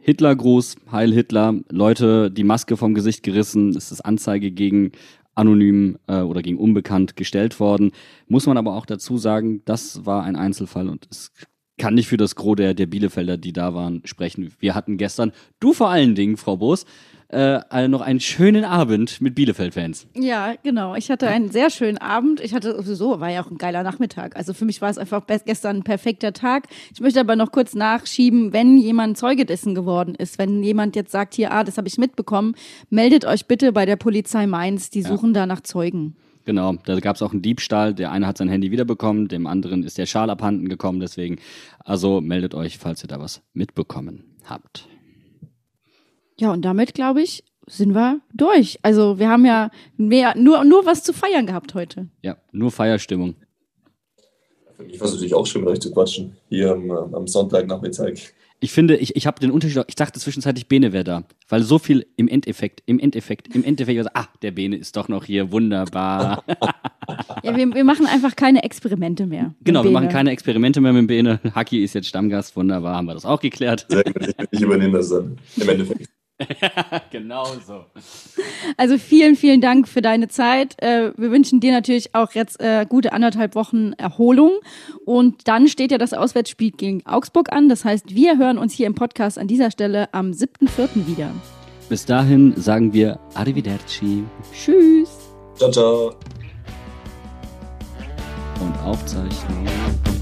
Hitlergruß, Heil Hitler, Leute die Maske vom Gesicht gerissen, es ist Anzeige gegen anonym äh, oder gegen unbekannt gestellt worden. Muss man aber auch dazu sagen, das war ein Einzelfall und es kann nicht für das Gros der, der Bielefelder, die da waren, sprechen. Wir hatten gestern, du vor allen Dingen, Frau Boos, äh, noch einen schönen Abend mit Bielefeld-Fans. Ja, genau. Ich hatte einen sehr schönen Abend. Ich hatte sowieso, war ja auch ein geiler Nachmittag. Also für mich war es einfach gestern ein perfekter Tag. Ich möchte aber noch kurz nachschieben, wenn jemand Zeuge dessen geworden ist, wenn jemand jetzt sagt, hier, ah, das habe ich mitbekommen, meldet euch bitte bei der Polizei Mainz. Die suchen ja. da nach Zeugen. Genau, da gab es auch einen Diebstahl. Der eine hat sein Handy wiederbekommen, dem anderen ist der Schal abhanden gekommen. Deswegen, also meldet euch, falls ihr da was mitbekommen habt. Ja, und damit, glaube ich, sind wir durch. Also wir haben ja mehr, nur, nur was zu feiern gehabt heute. Ja, nur Feierstimmung. Für mich war es natürlich auch schön, mit euch zu quatschen, hier am, am Sonntagnachmittag. Ich finde, ich, ich habe den Unterschied, ich dachte zwischenzeitlich, Bene wäre da. Weil so viel im Endeffekt, im Endeffekt, im Endeffekt, also, ah, der Bene ist doch noch hier, wunderbar. ja, wir, wir machen einfach keine Experimente mehr. Genau, wir machen keine Experimente mehr mit Bene. Haki ist jetzt Stammgast, wunderbar, haben wir das auch geklärt. Sehr gut, ich übernehme das dann, im Endeffekt. genau so. Also vielen, vielen Dank für deine Zeit. Äh, wir wünschen dir natürlich auch jetzt äh, gute anderthalb Wochen Erholung. Und dann steht ja das Auswärtsspiel gegen Augsburg an. Das heißt, wir hören uns hier im Podcast an dieser Stelle am 7.4. wieder. Bis dahin sagen wir Arrivederci. Tschüss. Ciao, ciao. Und Aufzeichnung.